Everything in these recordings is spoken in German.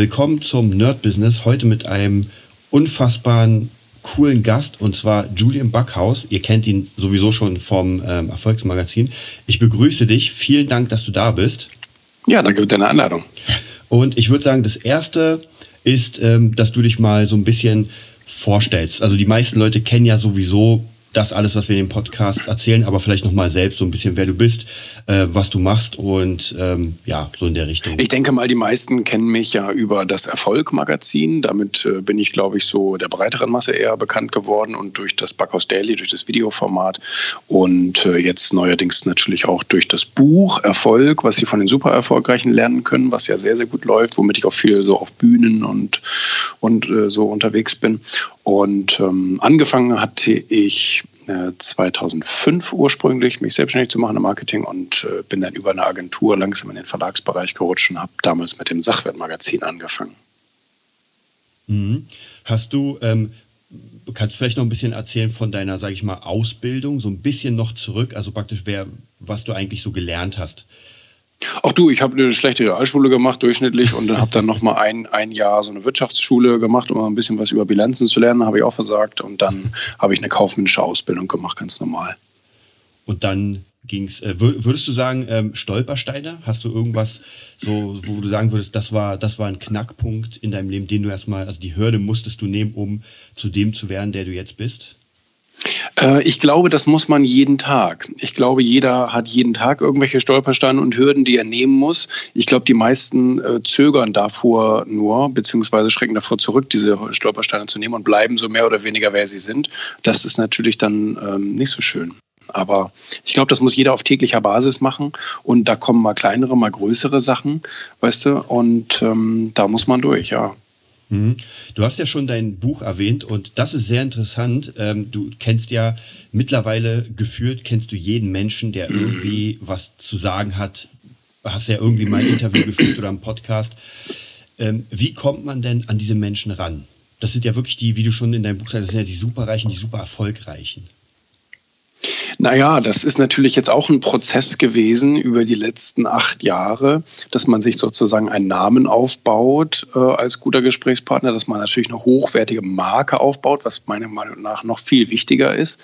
Willkommen zum Nerd Business. Heute mit einem unfassbaren, coolen Gast und zwar Julian Backhaus. Ihr kennt ihn sowieso schon vom ähm, Erfolgsmagazin. Ich begrüße dich. Vielen Dank, dass du da bist. Ja, danke für deine Einladung. Und ich würde sagen, das erste ist, ähm, dass du dich mal so ein bisschen vorstellst. Also die meisten Leute kennen ja sowieso das alles, was wir in dem Podcast erzählen, aber vielleicht nochmal selbst so ein bisschen, wer du bist, äh, was du machst und ähm, ja, so in der Richtung. Ich denke mal, die meisten kennen mich ja über das Erfolg-Magazin. Damit äh, bin ich, glaube ich, so der breiteren Masse eher bekannt geworden und durch das Backhaus Daily, durch das Videoformat und äh, jetzt neuerdings natürlich auch durch das Buch Erfolg, was Sie von den super Erfolgreichen lernen können, was ja sehr, sehr gut läuft, womit ich auch viel so auf Bühnen und, und äh, so unterwegs bin. Und ähm, angefangen hatte ich 2005 äh, ursprünglich mich selbstständig zu machen im Marketing und äh, bin dann über eine Agentur langsam in den Verlagsbereich gerutscht und habe damals mit dem Sachwertmagazin angefangen. Mhm. Hast du, ähm, kannst du vielleicht noch ein bisschen erzählen von deiner, sage ich mal, Ausbildung, so ein bisschen noch zurück, also praktisch wer, was du eigentlich so gelernt hast? Auch du, ich habe eine schlechte Realschule gemacht, durchschnittlich, und dann habe dann noch mal ein, ein Jahr so eine Wirtschaftsschule gemacht, um ein bisschen was über Bilanzen zu lernen, habe ich auch versagt. Und dann habe ich eine kaufmännische Ausbildung gemacht, ganz normal. Und dann ging es, äh, würdest du sagen, ähm, Stolpersteine? Hast du irgendwas, so, wo du sagen würdest, das war, das war ein Knackpunkt in deinem Leben, den du erstmal, also die Hürde musstest du nehmen, um zu dem zu werden, der du jetzt bist? Äh, ich glaube, das muss man jeden Tag. Ich glaube, jeder hat jeden Tag irgendwelche Stolpersteine und Hürden, die er nehmen muss. Ich glaube, die meisten äh, zögern davor nur, beziehungsweise schrecken davor zurück, diese Stolpersteine zu nehmen und bleiben so mehr oder weniger, wer sie sind. Das ist natürlich dann ähm, nicht so schön. Aber ich glaube, das muss jeder auf täglicher Basis machen. Und da kommen mal kleinere, mal größere Sachen, weißt du, und ähm, da muss man durch, ja. Mhm. Du hast ja schon dein Buch erwähnt und das ist sehr interessant. Ähm, du kennst ja mittlerweile gefühlt, kennst du jeden Menschen, der irgendwie was zu sagen hat. Hast ja irgendwie mal ein Interview geführt oder einen Podcast. Ähm, wie kommt man denn an diese Menschen ran? Das sind ja wirklich die, wie du schon in deinem Buch sagst, das sind ja die superreichen, die super erfolgreichen. Naja, das ist natürlich jetzt auch ein Prozess gewesen über die letzten acht Jahre, dass man sich sozusagen einen Namen aufbaut äh, als guter Gesprächspartner, dass man natürlich eine hochwertige Marke aufbaut, was meiner Meinung nach noch viel wichtiger ist.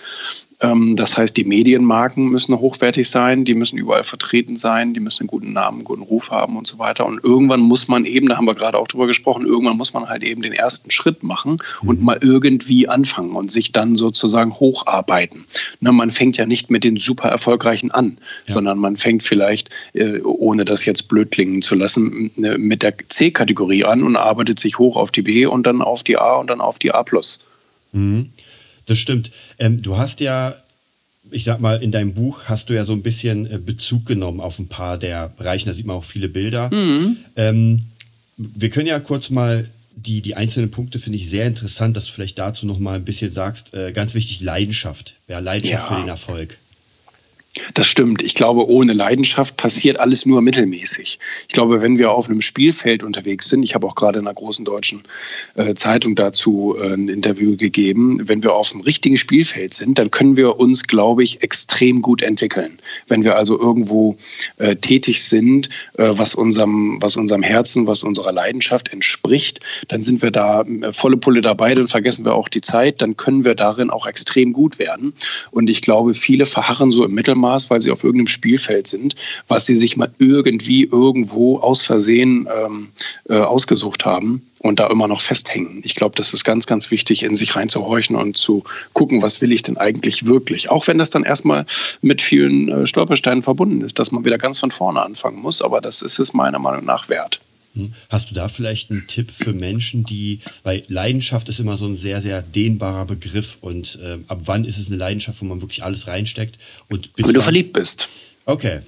Ähm, das heißt, die Medienmarken müssen hochwertig sein, die müssen überall vertreten sein, die müssen einen guten Namen, einen guten Ruf haben und so weiter. Und irgendwann muss man eben, da haben wir gerade auch drüber gesprochen, irgendwann muss man halt eben den ersten Schritt machen und mhm. mal irgendwie anfangen und sich dann sozusagen hocharbeiten. Ne, man fängt ja nicht mit den super erfolgreichen an, ja. sondern man fängt vielleicht, äh, ohne das jetzt blöd klingen zu lassen, ne, mit der C-Kategorie an und arbeitet sich hoch auf die B und dann auf die A und dann auf die A+. Mhm. Das stimmt. Ähm, du hast ja, ich sag mal, in deinem Buch hast du ja so ein bisschen äh, Bezug genommen auf ein paar der Bereiche. Da sieht man auch viele Bilder. Mhm. Ähm, wir können ja kurz mal die, die einzelnen Punkte finde ich sehr interessant, dass du vielleicht dazu noch mal ein bisschen sagst. Äh, ganz wichtig, Leidenschaft. Ja, Leidenschaft ja. für den Erfolg. Das stimmt. Ich glaube, ohne Leidenschaft passiert alles nur mittelmäßig. Ich glaube, wenn wir auf einem Spielfeld unterwegs sind, ich habe auch gerade in einer großen deutschen äh, Zeitung dazu äh, ein Interview gegeben, wenn wir auf einem richtigen Spielfeld sind, dann können wir uns, glaube ich, extrem gut entwickeln. Wenn wir also irgendwo äh, tätig sind, was, unserem, was unserem Herzen, was unserer Leidenschaft entspricht, dann sind wir da volle Pulle dabei, dann vergessen wir auch die Zeit, dann können wir darin auch extrem gut werden. Und ich glaube, viele verharren so im Mittelmaß Mittelmaß, weil sie auf irgendeinem Spielfeld sind, was sie sich mal irgendwie irgendwo aus Versehen ähm, äh, ausgesucht haben und da immer noch festhängen. Ich glaube, das ist ganz, ganz wichtig, in sich reinzuhorchen und zu gucken, was will ich denn eigentlich wirklich. Auch wenn das dann erstmal mit vielen äh, Stolpersteinen verbunden ist, dass man wieder ganz von vorne anfangen muss, aber das ist es meiner Meinung nach wert. Hm. Hast du da vielleicht einen Tipp für Menschen, die, weil Leidenschaft ist immer so ein sehr, sehr dehnbarer Begriff und äh, ab wann ist es eine Leidenschaft, wo man wirklich alles reinsteckt? Und wenn du verliebt bist. Okay.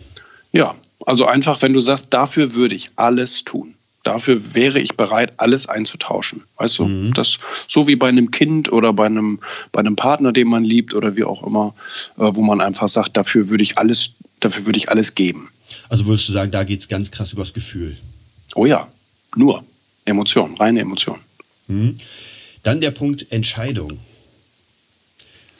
Ja, also einfach, wenn du sagst, dafür würde ich alles tun. Dafür wäre ich bereit, alles einzutauschen. Weißt du, mhm. das so wie bei einem Kind oder bei einem, bei einem Partner, den man liebt oder wie auch immer, äh, wo man einfach sagt, dafür würde ich alles, dafür würde ich alles geben. Also würdest du sagen, da geht es ganz krass übers Gefühl. Oh ja, nur Emotion, reine Emotion. Mhm. Dann der Punkt Entscheidung.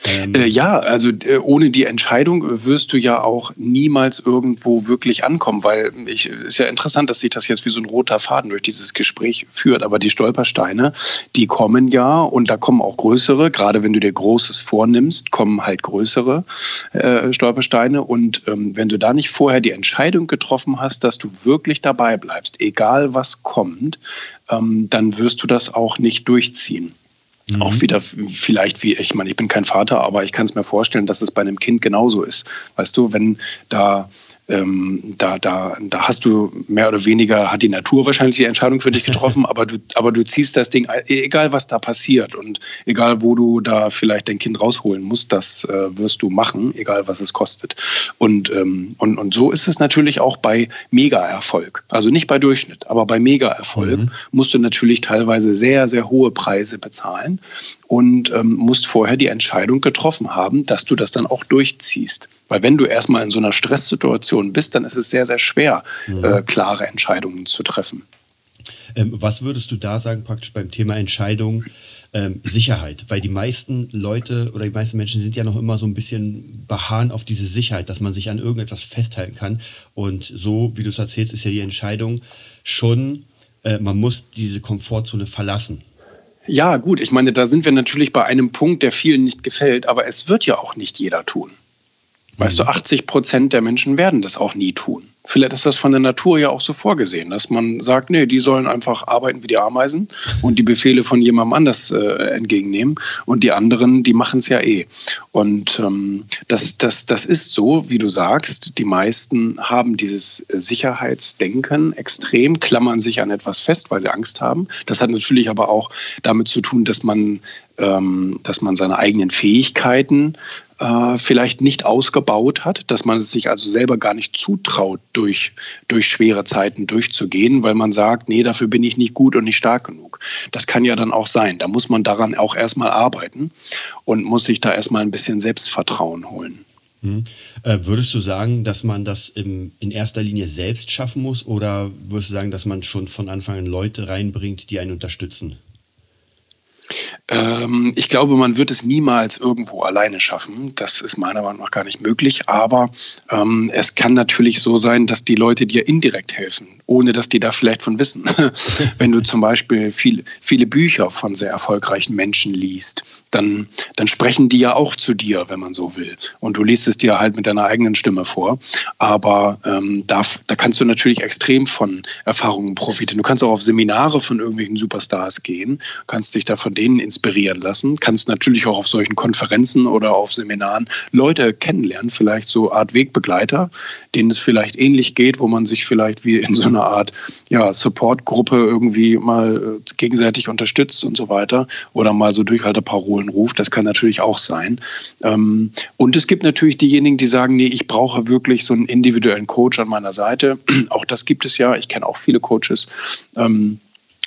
Ähm, äh, ja, also äh, ohne die Entscheidung wirst du ja auch niemals irgendwo wirklich ankommen, weil ich ist ja interessant, dass sich das jetzt wie so ein roter Faden durch dieses Gespräch führt. Aber die Stolpersteine, die kommen ja und da kommen auch größere. Gerade wenn du dir Großes vornimmst, kommen halt größere äh, Stolpersteine. Und ähm, wenn du da nicht vorher die Entscheidung getroffen hast, dass du wirklich dabei bleibst, egal was kommt, ähm, dann wirst du das auch nicht durchziehen. Mhm. Auch wieder vielleicht wie, ich meine, ich bin kein Vater, aber ich kann es mir vorstellen, dass es bei einem Kind genauso ist. Weißt du, wenn da ähm, da, da, da hast du mehr oder weniger, hat die Natur wahrscheinlich die Entscheidung für dich getroffen, aber du, aber du ziehst das Ding, egal was da passiert und egal wo du da vielleicht dein Kind rausholen musst, das äh, wirst du machen, egal was es kostet. Und, ähm, und, und so ist es natürlich auch bei Mega-Erfolg. Also nicht bei Durchschnitt, aber bei Mega-Erfolg mhm. musst du natürlich teilweise sehr, sehr hohe Preise bezahlen und ähm, musst vorher die Entscheidung getroffen haben, dass du das dann auch durchziehst. Weil wenn du erstmal in so einer Stresssituation bist, dann ist es sehr, sehr schwer, mhm. äh, klare Entscheidungen zu treffen. Ähm, was würdest du da sagen, praktisch beim Thema Entscheidung? Ähm, Sicherheit, weil die meisten Leute oder die meisten Menschen sind ja noch immer so ein bisschen beharren auf diese Sicherheit, dass man sich an irgendetwas festhalten kann. Und so, wie du es erzählst, ist ja die Entscheidung schon, äh, man muss diese Komfortzone verlassen. Ja, gut, ich meine, da sind wir natürlich bei einem Punkt, der vielen nicht gefällt, aber es wird ja auch nicht jeder tun. Weißt du, 80 mhm. Prozent der Menschen werden das auch nie tun. Vielleicht ist das von der Natur ja auch so vorgesehen, dass man sagt, nee, die sollen einfach arbeiten wie die Ameisen und die Befehle von jemandem anders äh, entgegennehmen und die anderen, die machen es ja eh. Und ähm, das, das, das ist so, wie du sagst, die meisten haben dieses Sicherheitsdenken extrem, klammern sich an etwas fest, weil sie Angst haben. Das hat natürlich aber auch damit zu tun, dass man ähm, dass man seine eigenen Fähigkeiten äh, vielleicht nicht ausgebaut hat, dass man es sich also selber gar nicht zutraut, durch, durch schwere Zeiten durchzugehen, weil man sagt, nee, dafür bin ich nicht gut und nicht stark genug. Das kann ja dann auch sein. Da muss man daran auch erstmal arbeiten und muss sich da erstmal ein bisschen Selbstvertrauen holen. Hm. Äh, würdest du sagen, dass man das im, in erster Linie selbst schaffen muss oder würdest du sagen, dass man schon von Anfang an Leute reinbringt, die einen unterstützen? Ähm, ich glaube, man wird es niemals irgendwo alleine schaffen. Das ist meiner Meinung nach gar nicht möglich. Aber ähm, es kann natürlich so sein, dass die Leute dir indirekt helfen, ohne dass die da vielleicht von wissen. Wenn du zum Beispiel viel, viele Bücher von sehr erfolgreichen Menschen liest, dann, dann sprechen die ja auch zu dir, wenn man so will. Und du liest es dir halt mit deiner eigenen Stimme vor. Aber ähm, da, da kannst du natürlich extrem von Erfahrungen profitieren. Du kannst auch auf Seminare von irgendwelchen Superstars gehen, kannst dich da von denen inspirieren lassen. Kannst natürlich auch auf solchen Konferenzen oder auf Seminaren Leute kennenlernen, vielleicht so Art Wegbegleiter, denen es vielleicht ähnlich geht, wo man sich vielleicht wie in so einer Art ja, Supportgruppe irgendwie mal äh, gegenseitig unterstützt und so weiter oder mal so Durchhalteparolen ruft. Das kann natürlich auch sein. Ähm, und es gibt natürlich diejenigen, die sagen, nee, ich brauche wirklich so einen individuellen Coach an meiner Seite. Auch das gibt es ja. Ich kenne auch viele Coaches. Ähm,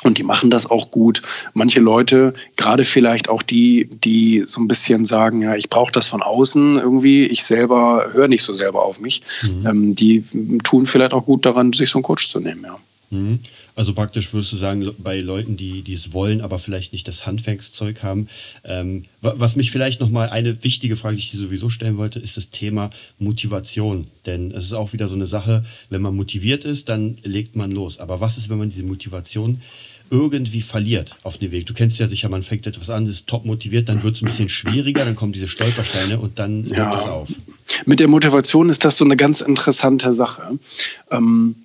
und die machen das auch gut. Manche Leute, gerade vielleicht auch die, die so ein bisschen sagen, ja, ich brauche das von außen irgendwie, ich selber höre nicht so selber auf mich, mhm. ähm, die tun vielleicht auch gut daran, sich so einen Coach zu nehmen, ja. Mhm. Also praktisch würdest du sagen, bei Leuten, die, die es wollen, aber vielleicht nicht das Handwerkszeug haben. Ähm, was mich vielleicht nochmal eine wichtige Frage, die ich dir sowieso stellen wollte, ist das Thema Motivation. Denn es ist auch wieder so eine Sache, wenn man motiviert ist, dann legt man los. Aber was ist, wenn man diese Motivation irgendwie verliert auf dem Weg. Du kennst ja sicher, man fängt etwas an, ist top motiviert, dann wird es ein bisschen schwieriger, dann kommen diese Stolpersteine und dann ja. hört es auf. Mit der Motivation ist das so eine ganz interessante Sache. Ähm,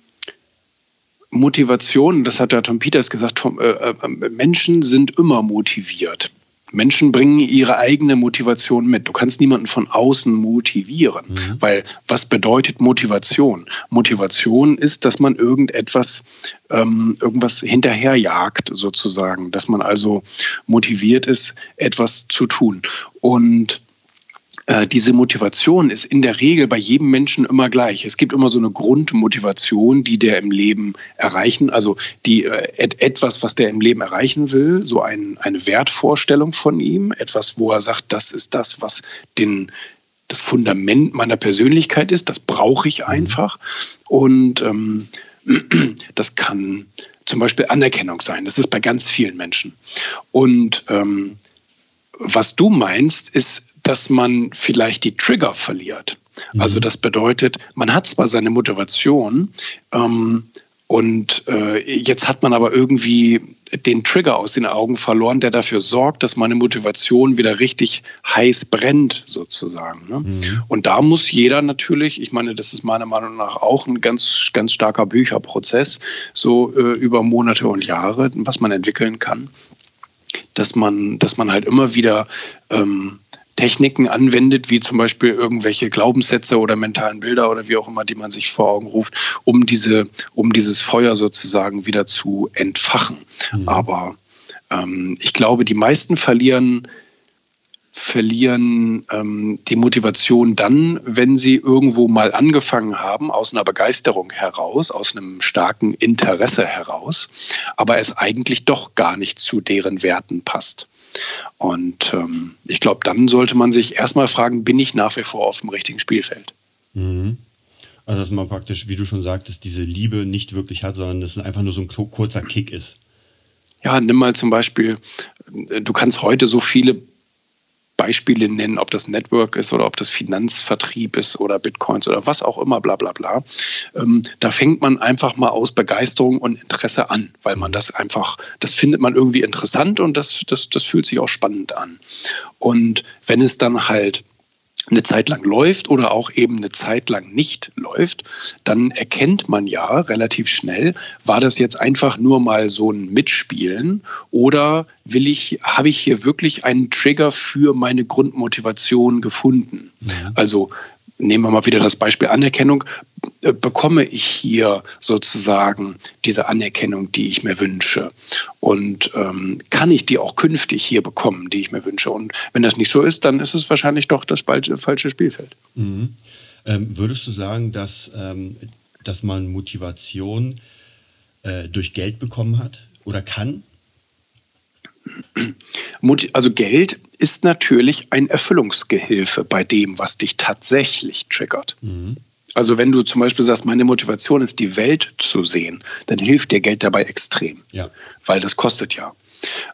Motivation, das hat ja Tom Peters gesagt, Tom, äh, äh, Menschen sind immer motiviert. Menschen bringen ihre eigene Motivation mit. Du kannst niemanden von außen motivieren, mhm. weil was bedeutet Motivation? Motivation ist, dass man irgendetwas, ähm, irgendwas hinterherjagt, sozusagen, dass man also motiviert ist, etwas zu tun. Und äh, diese Motivation ist in der Regel bei jedem Menschen immer gleich. Es gibt immer so eine Grundmotivation, die der im Leben erreichen, also die äh, et etwas, was der im Leben erreichen will, so ein, eine Wertvorstellung von ihm, etwas, wo er sagt, das ist das, was den das Fundament meiner Persönlichkeit ist, das brauche ich mhm. einfach. Und ähm, das kann zum Beispiel Anerkennung sein. Das ist bei ganz vielen Menschen. Und ähm, was du meinst, ist dass man vielleicht die Trigger verliert. Mhm. Also das bedeutet, man hat zwar seine Motivation, ähm, und äh, jetzt hat man aber irgendwie den Trigger aus den Augen verloren, der dafür sorgt, dass meine Motivation wieder richtig heiß brennt, sozusagen. Ne? Mhm. Und da muss jeder natürlich, ich meine, das ist meiner Meinung nach auch ein ganz, ganz starker Bücherprozess, so äh, über Monate und Jahre, was man entwickeln kann, dass man, dass man halt immer wieder ähm, Techniken anwendet, wie zum Beispiel irgendwelche Glaubenssätze oder mentalen Bilder oder wie auch immer, die man sich vor Augen ruft, um diese, um dieses Feuer sozusagen wieder zu entfachen. Mhm. Aber ähm, ich glaube, die meisten verlieren verlieren ähm, die Motivation dann, wenn sie irgendwo mal angefangen haben, aus einer Begeisterung heraus, aus einem starken Interesse heraus, aber es eigentlich doch gar nicht zu deren Werten passt. Und ähm, ich glaube, dann sollte man sich erstmal fragen, bin ich nach wie vor auf dem richtigen Spielfeld? Mhm. Also, dass man praktisch, wie du schon sagtest, diese Liebe nicht wirklich hat, sondern dass es einfach nur so ein kurzer Kick ist. Ja, nimm mal zum Beispiel, äh, du kannst heute so viele Beispiele nennen, ob das Network ist oder ob das Finanzvertrieb ist oder Bitcoins oder was auch immer, bla bla bla. Ähm, da fängt man einfach mal aus Begeisterung und Interesse an, weil man das einfach, das findet man irgendwie interessant und das, das, das fühlt sich auch spannend an. Und wenn es dann halt eine Zeit lang läuft oder auch eben eine Zeit lang nicht läuft, dann erkennt man ja relativ schnell, war das jetzt einfach nur mal so ein Mitspielen oder will ich, habe ich hier wirklich einen Trigger für meine Grundmotivation gefunden? Ja. Also nehmen wir mal wieder das Beispiel Anerkennung, äh, bekomme ich hier sozusagen diese Anerkennung, die ich mir wünsche? Und ähm, kann ich die auch künftig hier bekommen, die ich mir wünsche? Und wenn das nicht so ist, dann ist es wahrscheinlich doch das falsche Spielfeld. Mhm. Ähm, würdest du sagen, dass, ähm, dass man Motivation äh, durch Geld bekommen hat oder kann? Also Geld ist natürlich ein Erfüllungsgehilfe bei dem, was dich tatsächlich triggert. Mhm. Also wenn du zum Beispiel sagst, meine Motivation ist, die Welt zu sehen, dann hilft dir Geld dabei extrem, ja. weil das kostet ja.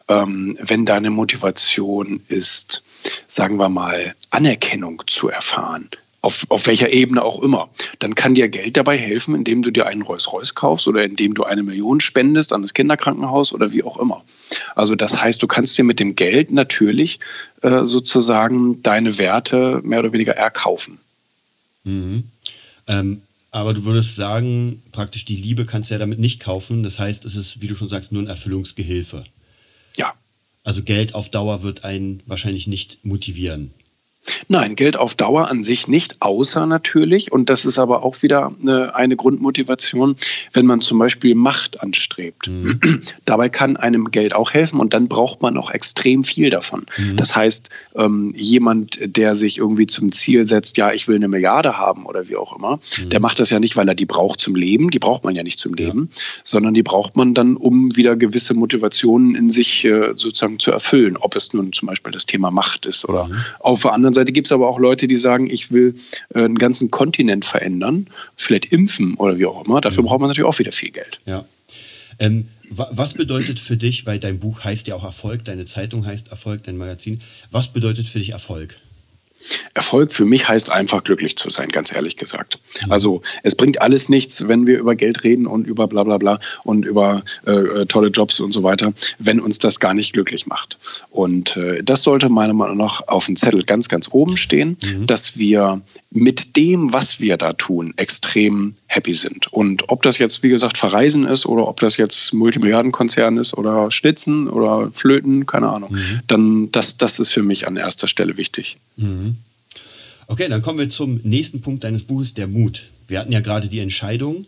Ähm, wenn deine Motivation ist, sagen wir mal, Anerkennung zu erfahren, auf, auf welcher Ebene auch immer, dann kann dir Geld dabei helfen, indem du dir einen Rolls-Royce kaufst oder indem du eine Million spendest an das Kinderkrankenhaus oder wie auch immer. Also das heißt, du kannst dir mit dem Geld natürlich äh, sozusagen deine Werte mehr oder weniger erkaufen. Mhm. Ähm, aber du würdest sagen, praktisch die Liebe kannst du ja damit nicht kaufen. Das heißt, es ist, wie du schon sagst, nur ein Erfüllungsgehilfe. Ja. Also Geld auf Dauer wird einen wahrscheinlich nicht motivieren. Nein, Geld auf Dauer an sich nicht, außer natürlich, und das ist aber auch wieder eine, eine Grundmotivation, wenn man zum Beispiel Macht anstrebt. Mhm. Dabei kann einem Geld auch helfen und dann braucht man auch extrem viel davon. Mhm. Das heißt, ähm, jemand, der sich irgendwie zum Ziel setzt, ja, ich will eine Milliarde haben oder wie auch immer, mhm. der macht das ja nicht, weil er die braucht zum Leben, die braucht man ja nicht zum Leben, ja. sondern die braucht man dann, um wieder gewisse Motivationen in sich äh, sozusagen zu erfüllen, ob es nun zum Beispiel das Thema Macht ist oder mhm. auf der anderen Seite Seite gibt es aber auch Leute, die sagen, ich will äh, einen ganzen Kontinent verändern, vielleicht impfen oder wie auch immer. Dafür mhm. braucht man natürlich auch wieder viel Geld. Ja. Ähm, was bedeutet für dich, weil dein Buch heißt ja auch Erfolg, deine Zeitung heißt Erfolg, dein Magazin, was bedeutet für dich Erfolg? Erfolg für mich heißt einfach glücklich zu sein, ganz ehrlich gesagt. Mhm. Also es bringt alles nichts, wenn wir über Geld reden und über bla bla bla und über äh, äh, tolle Jobs und so weiter, wenn uns das gar nicht glücklich macht. Und äh, das sollte meiner Meinung nach auf dem Zettel ganz, ganz oben stehen, mhm. dass wir mit dem, was wir da tun, extrem happy sind. Und ob das jetzt, wie gesagt, Verreisen ist oder ob das jetzt Multimilliardenkonzern ist oder Schnitzen oder Flöten, keine Ahnung, mhm. dann das, das ist für mich an erster Stelle wichtig. Mhm. Okay, dann kommen wir zum nächsten Punkt deines Buches, der Mut. Wir hatten ja gerade die Entscheidung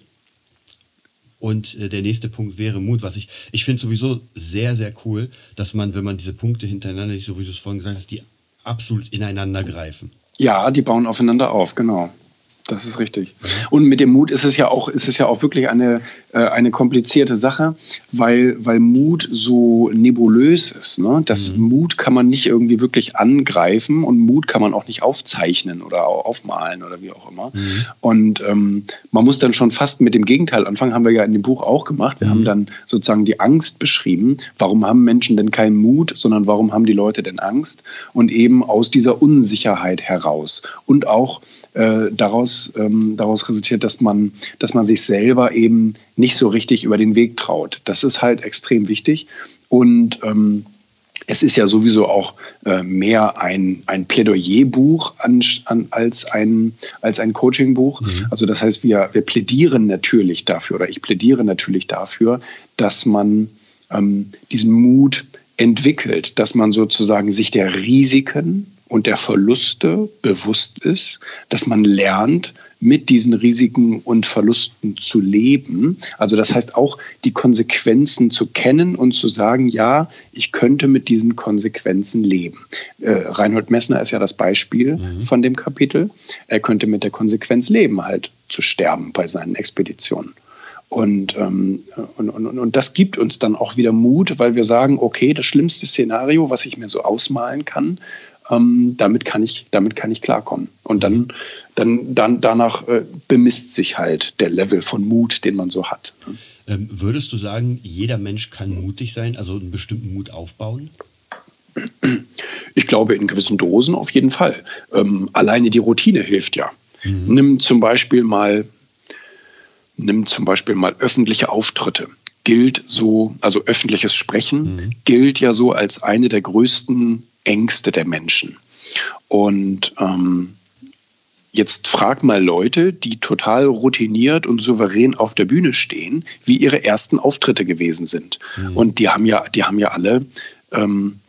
und äh, der nächste Punkt wäre Mut, was ich, ich finde sowieso sehr, sehr cool, dass man, wenn man diese Punkte hintereinander, so wie du es vorhin gesagt hast, die absolut ineinander greifen. Ja, die bauen aufeinander auf, genau. Das ist richtig. Und mit dem Mut ist es ja auch, ist es ja auch wirklich eine, äh, eine komplizierte Sache, weil, weil Mut so nebulös ist. Ne? Das mhm. Mut kann man nicht irgendwie wirklich angreifen und Mut kann man auch nicht aufzeichnen oder aufmalen oder wie auch immer. Mhm. Und ähm, man muss dann schon fast mit dem Gegenteil anfangen, haben wir ja in dem Buch auch gemacht. Wir mhm. haben dann sozusagen die Angst beschrieben. Warum haben Menschen denn keinen Mut, sondern warum haben die Leute denn Angst? Und eben aus dieser Unsicherheit heraus und auch äh, daraus, ähm, daraus resultiert, dass man, dass man sich selber eben nicht so richtig über den Weg traut. Das ist halt extrem wichtig. Und ähm, es ist ja sowieso auch äh, mehr ein, ein Plädoyerbuch an, an, als ein, als ein Coachingbuch. Mhm. Also das heißt, wir, wir plädieren natürlich dafür oder ich plädiere natürlich dafür, dass man ähm, diesen Mut entwickelt, dass man sozusagen sich der Risiken und der Verluste bewusst ist, dass man lernt, mit diesen Risiken und Verlusten zu leben. Also das heißt auch, die Konsequenzen zu kennen und zu sagen, ja, ich könnte mit diesen Konsequenzen leben. Äh, Reinhold Messner ist ja das Beispiel mhm. von dem Kapitel. Er könnte mit der Konsequenz leben, halt zu sterben bei seinen Expeditionen. Und, ähm, und, und, und das gibt uns dann auch wieder Mut, weil wir sagen, okay, das schlimmste Szenario, was ich mir so ausmalen kann, ähm, damit, kann ich, damit kann ich klarkommen. Und dann, dann, dann danach äh, bemisst sich halt der Level von Mut, den man so hat. Ne? Ähm, würdest du sagen, jeder Mensch kann mutig sein, also einen bestimmten Mut aufbauen? Ich glaube, in gewissen Dosen auf jeden Fall. Ähm, alleine die Routine hilft ja. Mhm. Nimm zum Beispiel mal, nimm zum Beispiel mal öffentliche Auftritte gilt so, also öffentliches Sprechen mhm. gilt ja so als eine der größten Ängste der Menschen. Und ähm, jetzt frag mal Leute, die total routiniert und souverän auf der Bühne stehen, wie ihre ersten Auftritte gewesen sind. Mhm. Und die haben ja, die haben ja alle ähm,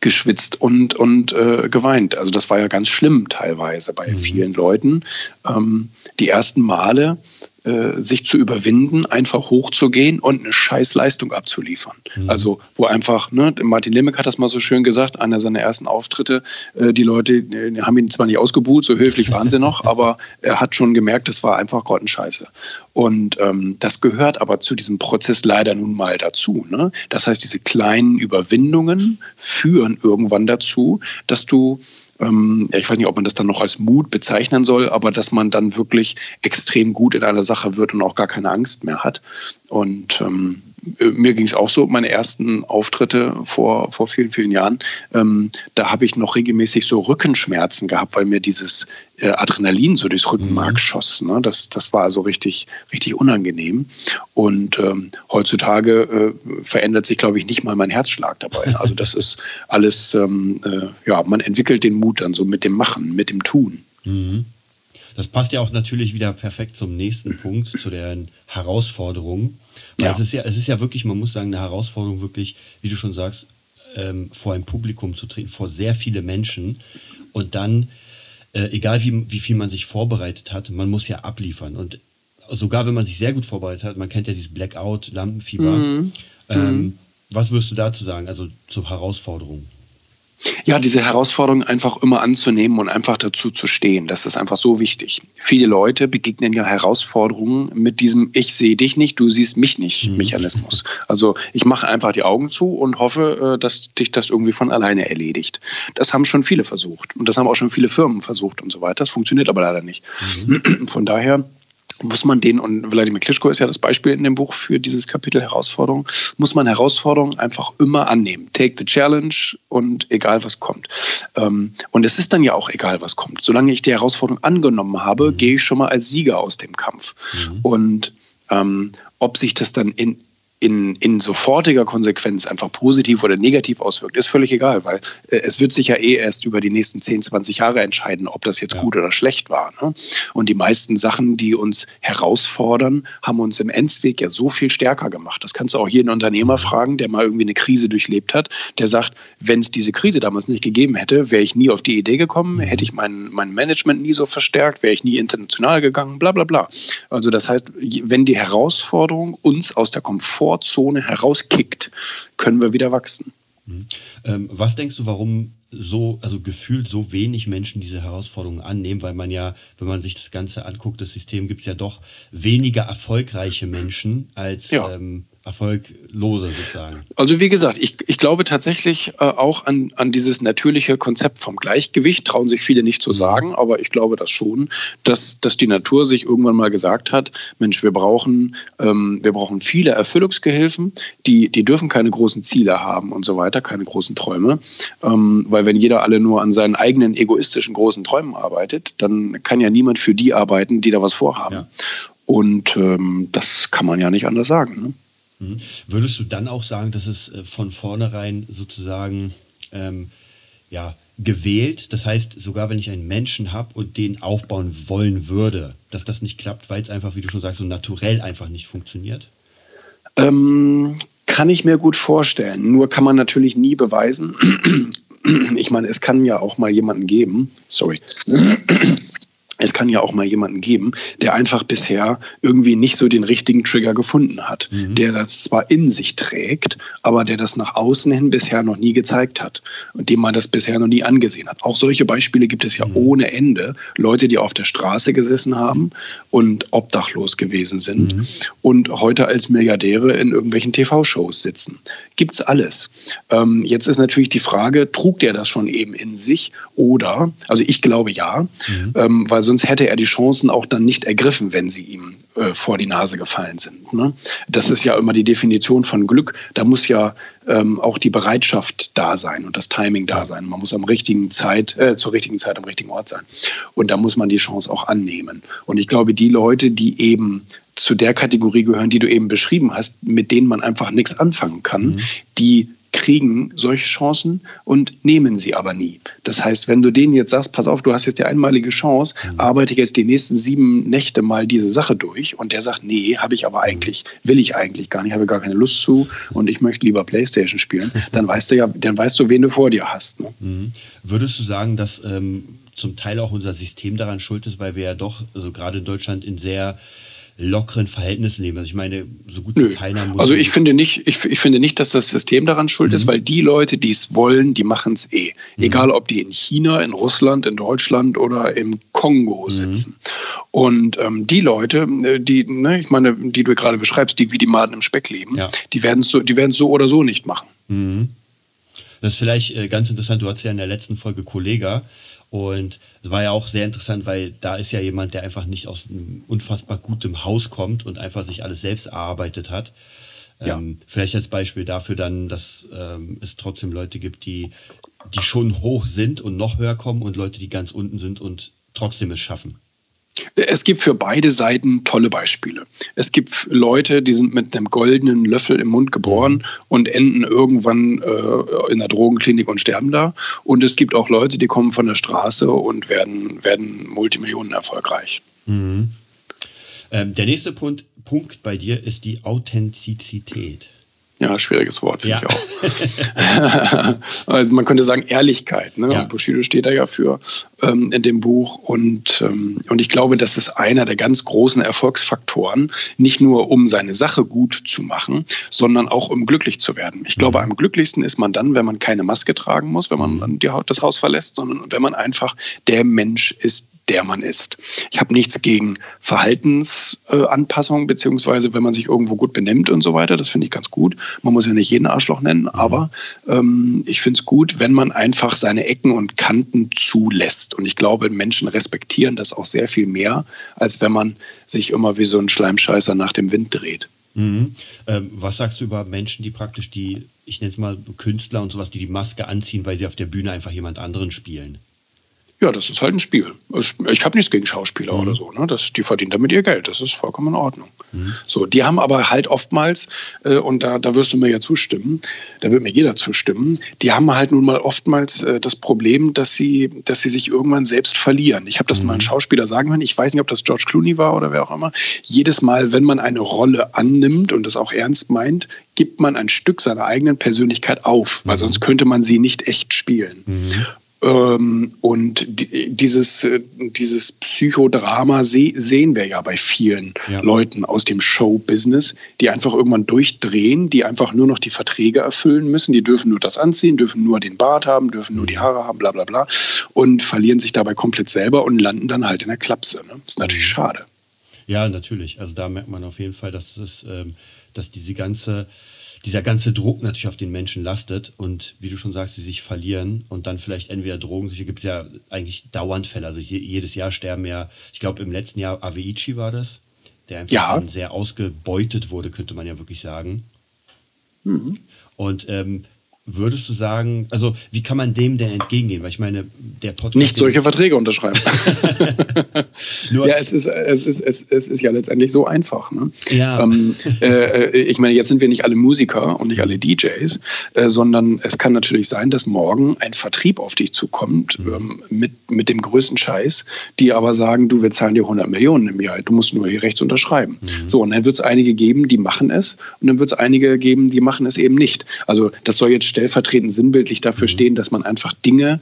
geschwitzt und, und äh, geweint. Also das war ja ganz schlimm teilweise bei mhm. vielen Leuten. Ähm, die ersten Male äh, sich zu überwinden, einfach hochzugehen und eine Scheißleistung abzuliefern. Mhm. Also wo einfach, ne, Martin Limmeck hat das mal so schön gesagt, einer seiner ersten Auftritte, äh, die Leute äh, haben ihn zwar nicht ausgebuht, so höflich waren sie noch, aber er hat schon gemerkt, das war einfach Grottenscheiße. Und ähm, das gehört aber zu diesem Prozess leider nun mal dazu. Ne? Das heißt, diese kleinen Überwindungen führen irgendwann dazu, dass du ähm, ich weiß nicht, ob man das dann noch als Mut bezeichnen soll, aber dass man dann wirklich extrem gut in einer Sache wird und auch gar keine Angst mehr hat. Und ähm, äh, mir ging es auch so, meine ersten Auftritte vor, vor vielen, vielen Jahren, ähm, da habe ich noch regelmäßig so Rückenschmerzen gehabt, weil mir dieses äh, Adrenalin so durchs Rückenmark mhm. schoss. Ne? Das, das war also richtig, richtig unangenehm. Und ähm, heutzutage äh, verändert sich, glaube ich, nicht mal mein Herzschlag dabei. Also das ist alles, ähm, äh, ja, man entwickelt den Mut dann so mit dem Machen, mit dem Tun. Mhm. Das passt ja auch natürlich wieder perfekt zum nächsten Punkt, zu den Herausforderungen. Ja. Es, ist ja, es ist ja wirklich, man muss sagen, eine Herausforderung, wirklich, wie du schon sagst, ähm, vor ein Publikum zu treten, vor sehr viele Menschen und dann, äh, egal wie, wie viel man sich vorbereitet hat, man muss ja abliefern. Und sogar wenn man sich sehr gut vorbereitet hat, man kennt ja dieses Blackout, Lampenfieber. Mhm. Ähm, mhm. Was wirst du dazu sagen, also zur Herausforderung? Ja, diese Herausforderung einfach immer anzunehmen und einfach dazu zu stehen, das ist einfach so wichtig. Viele Leute begegnen ja Herausforderungen mit diesem Ich sehe dich nicht, du siehst mich nicht mhm. Mechanismus. Also ich mache einfach die Augen zu und hoffe, äh, dass dich das irgendwie von alleine erledigt. Das haben schon viele versucht und das haben auch schon viele Firmen versucht und so weiter. Das funktioniert aber leider nicht. Mhm. Von daher muss man den, und Wladimir Klitschko ist ja das Beispiel in dem Buch für dieses Kapitel Herausforderung, muss man Herausforderungen einfach immer annehmen. Take the challenge und egal was kommt. Ähm, und es ist dann ja auch egal, was kommt. Solange ich die Herausforderung angenommen habe, gehe ich schon mal als Sieger aus dem Kampf. Mhm. Und ähm, ob sich das dann in in, in sofortiger Konsequenz einfach positiv oder negativ auswirkt, ist völlig egal, weil äh, es wird sich ja eh erst über die nächsten 10, 20 Jahre entscheiden, ob das jetzt ja. gut oder schlecht war. Ne? Und die meisten Sachen, die uns herausfordern, haben uns im Endsweg ja so viel stärker gemacht. Das kannst du auch jeden Unternehmer fragen, der mal irgendwie eine Krise durchlebt hat, der sagt, wenn es diese Krise damals nicht gegeben hätte, wäre ich nie auf die Idee gekommen, mhm. hätte ich mein, mein Management nie so verstärkt, wäre ich nie international gegangen, bla bla bla. Also das heißt, wenn die Herausforderung uns aus der Komfort Komfortzone herauskickt, können wir wieder wachsen. Mhm. Ähm, was denkst du, warum so, also gefühlt so wenig Menschen diese Herausforderungen annehmen, weil man ja, wenn man sich das Ganze anguckt, das System gibt es ja doch weniger erfolgreiche Menschen als ja. ähm, erfolglose sozusagen. Also wie gesagt, ich, ich glaube tatsächlich äh, auch an, an dieses natürliche Konzept vom Gleichgewicht, trauen sich viele nicht zu sagen, aber ich glaube das schon, dass, dass die Natur sich irgendwann mal gesagt hat, Mensch, wir brauchen, ähm, wir brauchen viele Erfüllungsgehilfen, die, die dürfen keine großen Ziele haben und so weiter, keine großen Träume, ähm, weil wenn jeder alle nur an seinen eigenen egoistischen großen Träumen arbeitet, dann kann ja niemand für die arbeiten, die da was vorhaben. Ja. Und ähm, das kann man ja nicht anders sagen. Ne? Mhm. Würdest du dann auch sagen, dass es äh, von vornherein sozusagen ähm, ja, gewählt, das heißt, sogar wenn ich einen Menschen habe und den aufbauen wollen würde, dass das nicht klappt, weil es einfach, wie du schon sagst, so naturell einfach nicht funktioniert? Ähm, kann ich mir gut vorstellen. Nur kann man natürlich nie beweisen. Ich meine, es kann ja auch mal jemanden geben, sorry, es kann ja auch mal jemanden geben, der einfach bisher irgendwie nicht so den richtigen Trigger gefunden hat, mhm. der das zwar in sich trägt, aber der das nach außen hin bisher noch nie gezeigt hat und dem man das bisher noch nie angesehen hat. Auch solche Beispiele gibt es ja mhm. ohne Ende. Leute, die auf der Straße gesessen haben und obdachlos gewesen sind mhm. und heute als Milliardäre in irgendwelchen TV-Shows sitzen. Gibt's alles. Ähm, jetzt ist natürlich die Frage, trug der das schon eben in sich oder, also ich glaube ja, mhm. ähm, weil sonst hätte er die Chancen auch dann nicht ergriffen, wenn sie ihm äh, vor die Nase gefallen sind. Ne? Das ist ja immer die Definition von Glück. Da muss ja ähm, auch die Bereitschaft da sein und das Timing da sein. Man muss am richtigen Zeit, äh, zur richtigen Zeit am richtigen Ort sein. Und da muss man die Chance auch annehmen. Und ich glaube, die Leute, die eben zu der Kategorie gehören, die du eben beschrieben hast, mit denen man einfach nichts anfangen kann, mhm. die kriegen solche Chancen und nehmen sie aber nie. Das heißt, wenn du denen jetzt sagst, pass auf, du hast jetzt die einmalige Chance, mhm. arbeite jetzt die nächsten sieben Nächte mal diese Sache durch und der sagt, nee, habe ich aber eigentlich, will ich eigentlich gar nicht, habe gar keine Lust zu und ich möchte lieber Playstation spielen, dann weißt du ja, dann weißt du, wen du vor dir hast. Ne? Mhm. Würdest du sagen, dass ähm, zum Teil auch unser System daran schuld ist, weil wir ja doch, also gerade in Deutschland in sehr lockeren Verhältnissen leben. Also ich meine, so gut wie keiner muss. Also ich finde nicht, ich, ich finde nicht, dass das System daran schuld mhm. ist, weil die Leute, die es wollen, die machen es eh. Mhm. Egal ob die in China, in Russland, in Deutschland oder im Kongo mhm. sitzen. Mhm. Und ähm, die Leute, äh, die, ne, ich meine, die du gerade beschreibst, die wie die Maden im Speck leben, ja. die werden es so, die werden so oder so nicht machen. Mhm. Das ist vielleicht äh, ganz interessant, du hast ja in der letzten Folge Kollega und es war ja auch sehr interessant, weil da ist ja jemand, der einfach nicht aus einem unfassbar gutem Haus kommt und einfach sich alles selbst erarbeitet hat. Ja. Ähm, vielleicht als Beispiel dafür dann, dass ähm, es trotzdem Leute gibt, die, die schon hoch sind und noch höher kommen und Leute, die ganz unten sind und trotzdem es schaffen. Es gibt für beide Seiten tolle Beispiele. Es gibt Leute, die sind mit einem goldenen Löffel im Mund geboren und enden irgendwann äh, in der Drogenklinik und sterben da. Und es gibt auch Leute, die kommen von der Straße und werden, werden Multimillionen erfolgreich. Mhm. Ähm, der nächste Punkt, Punkt bei dir ist die Authentizität. Ja, schwieriges Wort, finde ja. ich auch. also man könnte sagen Ehrlichkeit. Ne? Ja. Bushido steht da ja für ähm, in dem Buch. Und, ähm, und ich glaube, das ist einer der ganz großen Erfolgsfaktoren, nicht nur um seine Sache gut zu machen, sondern auch um glücklich zu werden. Ich glaube, am glücklichsten ist man dann, wenn man keine Maske tragen muss, wenn man mhm. die, das Haus verlässt, sondern wenn man einfach der Mensch ist, der man ist. Ich habe nichts gegen Verhaltensanpassungen, äh, beziehungsweise wenn man sich irgendwo gut benimmt und so weiter. Das finde ich ganz gut. Man muss ja nicht jeden Arschloch nennen, mhm. aber ähm, ich finde es gut, wenn man einfach seine Ecken und Kanten zulässt. Und ich glaube, Menschen respektieren das auch sehr viel mehr, als wenn man sich immer wie so ein Schleimscheißer nach dem Wind dreht. Mhm. Ähm, was sagst du über Menschen, die praktisch die, ich nenne es mal Künstler und sowas, die die Maske anziehen, weil sie auf der Bühne einfach jemand anderen spielen? Ja, das ist halt ein Spiel. Ich habe nichts gegen Schauspieler mhm. oder so. Ne? Das, die verdienen damit ihr Geld. Das ist vollkommen in Ordnung. Mhm. So, die haben aber halt oftmals, äh, und da, da wirst du mir ja zustimmen, da wird mir jeder zustimmen, die haben halt nun mal oftmals äh, das Problem, dass sie, dass sie sich irgendwann selbst verlieren. Ich habe das mhm. mal einem Schauspieler sagen können, ich weiß nicht, ob das George Clooney war oder wer auch immer. Jedes Mal, wenn man eine Rolle annimmt und das auch ernst meint, gibt man ein Stück seiner eigenen Persönlichkeit auf, weil mhm. sonst könnte man sie nicht echt spielen. Mhm. Ähm, und dieses, äh, dieses Psychodrama sehen wir ja bei vielen ja. Leuten aus dem Show-Business, die einfach irgendwann durchdrehen, die einfach nur noch die Verträge erfüllen müssen. Die dürfen nur das anziehen, dürfen nur den Bart haben, dürfen nur die Haare haben, bla bla bla. Und verlieren sich dabei komplett selber und landen dann halt in der Klapse. Ne? Ist natürlich mhm. schade. Ja, natürlich. Also da merkt man auf jeden Fall, dass, es, ähm, dass diese ganze dieser ganze Druck natürlich auf den Menschen lastet und wie du schon sagst, sie sich verlieren und dann vielleicht entweder Drogen, hier gibt es ja eigentlich dauernd Fälle. Also jedes Jahr sterben ja, ich glaube im letzten Jahr Aveichi war das, der einfach ja. sehr ausgebeutet wurde, könnte man ja wirklich sagen. Mhm. Und ähm, Würdest du sagen, also wie kann man dem denn entgegengehen? Weil ich meine, der Podcast. Nicht solche Verträge unterschreiben. ja, es ist, es, ist, es, es ist ja letztendlich so einfach. Ne? Ja. Ähm, äh, ich meine, jetzt sind wir nicht alle Musiker und nicht alle DJs, äh, sondern es kann natürlich sein, dass morgen ein Vertrieb auf dich zukommt mhm. ähm, mit, mit dem größten Scheiß, die aber sagen, du, wir zahlen dir 100 Millionen im Jahr, du musst nur hier rechts unterschreiben. Mhm. So, und dann wird es einige geben, die machen es und dann wird es einige geben, die machen es eben nicht. Also das soll jetzt stellvertretend sinnbildlich dafür mhm. stehen, dass man einfach Dinge,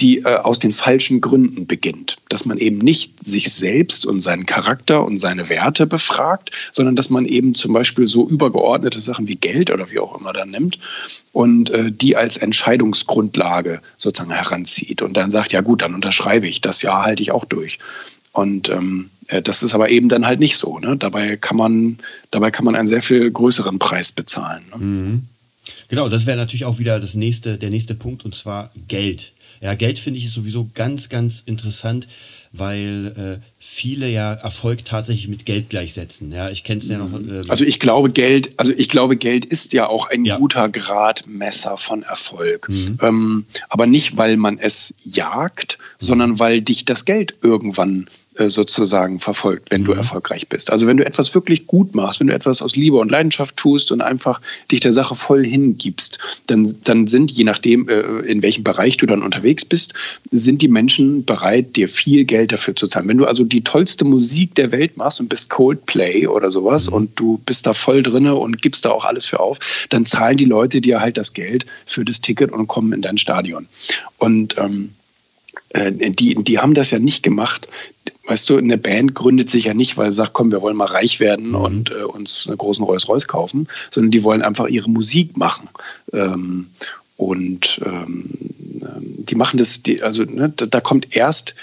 die äh, aus den falschen Gründen beginnt. Dass man eben nicht sich selbst und seinen Charakter und seine Werte befragt, sondern dass man eben zum Beispiel so übergeordnete Sachen wie Geld oder wie auch immer dann nimmt und äh, die als Entscheidungsgrundlage sozusagen heranzieht und dann sagt, ja gut, dann unterschreibe ich, das Jahr halte ich auch durch. Und ähm, äh, das ist aber eben dann halt nicht so. Ne? Dabei, kann man, dabei kann man einen sehr viel größeren Preis bezahlen. Ne? Mhm. Genau, das wäre natürlich auch wieder das nächste, der nächste Punkt und zwar Geld. Ja, Geld finde ich ist sowieso ganz, ganz interessant, weil äh, viele ja Erfolg tatsächlich mit Geld gleichsetzen. Ja, ich kenne es ja noch. Ähm also ich glaube, Geld, also ich glaube, Geld ist ja auch ein ja. guter Gradmesser von Erfolg. Mhm. Ähm, aber nicht, weil man es jagt, mhm. sondern weil dich das Geld irgendwann äh, sozusagen verfolgt, wenn mhm. du erfolgreich bist. Also wenn du etwas wirklich gut machst, wenn du etwas aus Liebe und Leidenschaft tust und einfach dich der Sache voll hingibst, dann, dann sind, je nachdem, äh, in welchem Bereich du dann unterwegs bist, sind die Menschen bereit, dir viel Geld dafür zu zahlen. Wenn du also die tollste Musik der Welt machst und bist Coldplay oder sowas mhm. und du bist da voll drinne und gibst da auch alles für auf, dann zahlen die Leute dir halt das Geld für das Ticket und kommen in dein Stadion. Und ähm, äh, die, die haben das ja nicht gemacht. Weißt du, eine Band gründet sich ja nicht, weil sie sagt, komm, wir wollen mal reich werden mhm. und äh, uns einen großen Rolls-Royce kaufen, sondern die wollen einfach ihre Musik machen. Ähm, und ähm, ähm die machen das, die, also ne, da, da, kommt erst,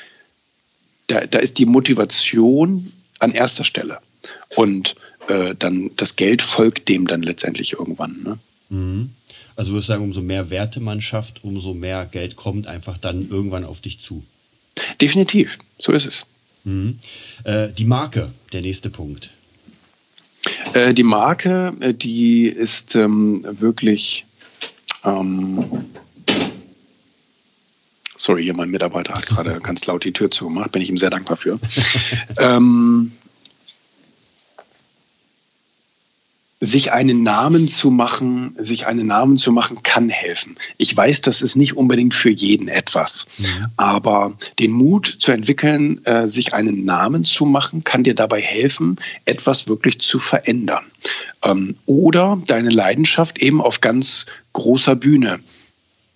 da, da ist die Motivation an erster Stelle. Und äh, dann das Geld folgt dem dann letztendlich irgendwann. Ne? Mhm. Also würde ich sagen, umso mehr Werte man schafft, umso mehr Geld kommt einfach dann irgendwann auf dich zu. Definitiv, so ist es. Mhm. Äh, die Marke, der nächste Punkt. Äh, die Marke, äh, die ist ähm, wirklich. Ähm, sorry, hier mein Mitarbeiter hat gerade ganz laut die Tür zugemacht, bin ich ihm sehr dankbar für. ähm, sich einen Namen zu machen, sich einen Namen zu machen, kann helfen. Ich weiß, das ist nicht unbedingt für jeden etwas, mhm. aber den Mut zu entwickeln, äh, sich einen Namen zu machen, kann dir dabei helfen, etwas wirklich zu verändern. Ähm, oder deine Leidenschaft eben auf ganz großer Bühne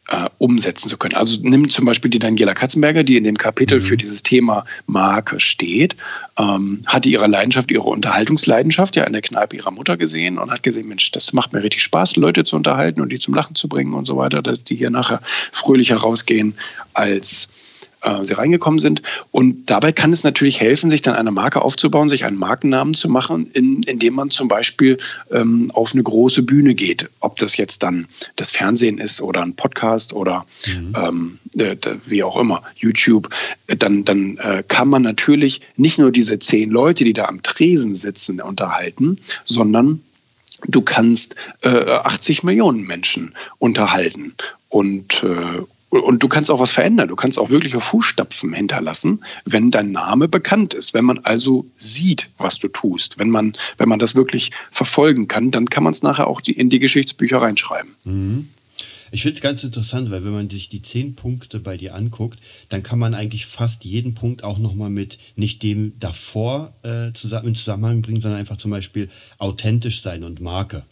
äh, umsetzen zu können. Also nimm zum Beispiel die Daniela Katzenberger, die in dem Kapitel mhm. für dieses Thema Marke steht, ähm, hatte ihre Leidenschaft, ihre Unterhaltungsleidenschaft ja in der Kneipe ihrer Mutter gesehen und hat gesehen, Mensch, das macht mir richtig Spaß, Leute zu unterhalten und die zum Lachen zu bringen und so weiter, dass die hier nachher fröhlicher rausgehen als äh, sie reingekommen sind. Und dabei kann es natürlich helfen, sich dann eine Marke aufzubauen, sich einen Markennamen zu machen, in, indem man zum Beispiel ähm, auf eine große Bühne geht. Ob das jetzt dann das Fernsehen ist oder ein Podcast oder mhm. ähm, äh, wie auch immer, YouTube, dann, dann äh, kann man natürlich nicht nur diese zehn Leute, die da am Tresen sitzen, unterhalten, sondern du kannst äh, 80 Millionen Menschen unterhalten und, äh, und du kannst auch was verändern. Du kannst auch wirkliche Fußstapfen hinterlassen, wenn dein Name bekannt ist. Wenn man also sieht, was du tust. Wenn man, wenn man das wirklich verfolgen kann, dann kann man es nachher auch in die Geschichtsbücher reinschreiben. Mhm. Ich finde es ganz interessant, weil wenn man sich die zehn Punkte bei dir anguckt, dann kann man eigentlich fast jeden Punkt auch nochmal mit nicht dem davor äh, zusammen, in Zusammenhang bringen, sondern einfach zum Beispiel authentisch sein und Marke.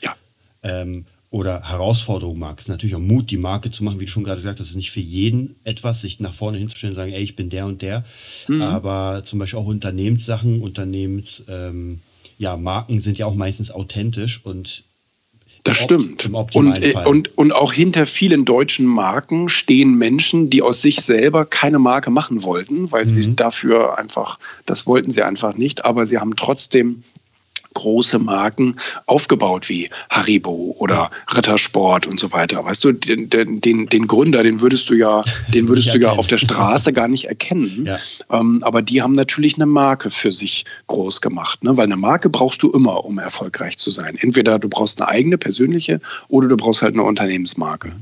Ja. Ähm, oder Herausforderung magst, natürlich auch Mut, die Marke zu machen, wie du schon gerade gesagt hast, das ist nicht für jeden etwas, sich nach vorne hinzustellen und sagen, ey, ich bin der und der. Mhm. Aber zum Beispiel auch Unternehmenssachen, Unternehmens, ähm, ja, Marken sind ja auch meistens authentisch und das stimmt. Und, äh, und, und auch hinter vielen deutschen Marken stehen Menschen, die aus sich selber keine Marke machen wollten, weil mhm. sie dafür einfach, das wollten sie einfach nicht, aber sie haben trotzdem große Marken aufgebaut wie Haribo oder Rittersport und so weiter. Weißt du, den, den, den Gründer, den würdest du ja, den würdest du ja auf der Straße gar nicht erkennen. Ja. Ähm, aber die haben natürlich eine Marke für sich groß gemacht, ne? weil eine Marke brauchst du immer, um erfolgreich zu sein. Entweder du brauchst eine eigene persönliche oder du brauchst halt eine Unternehmensmarke.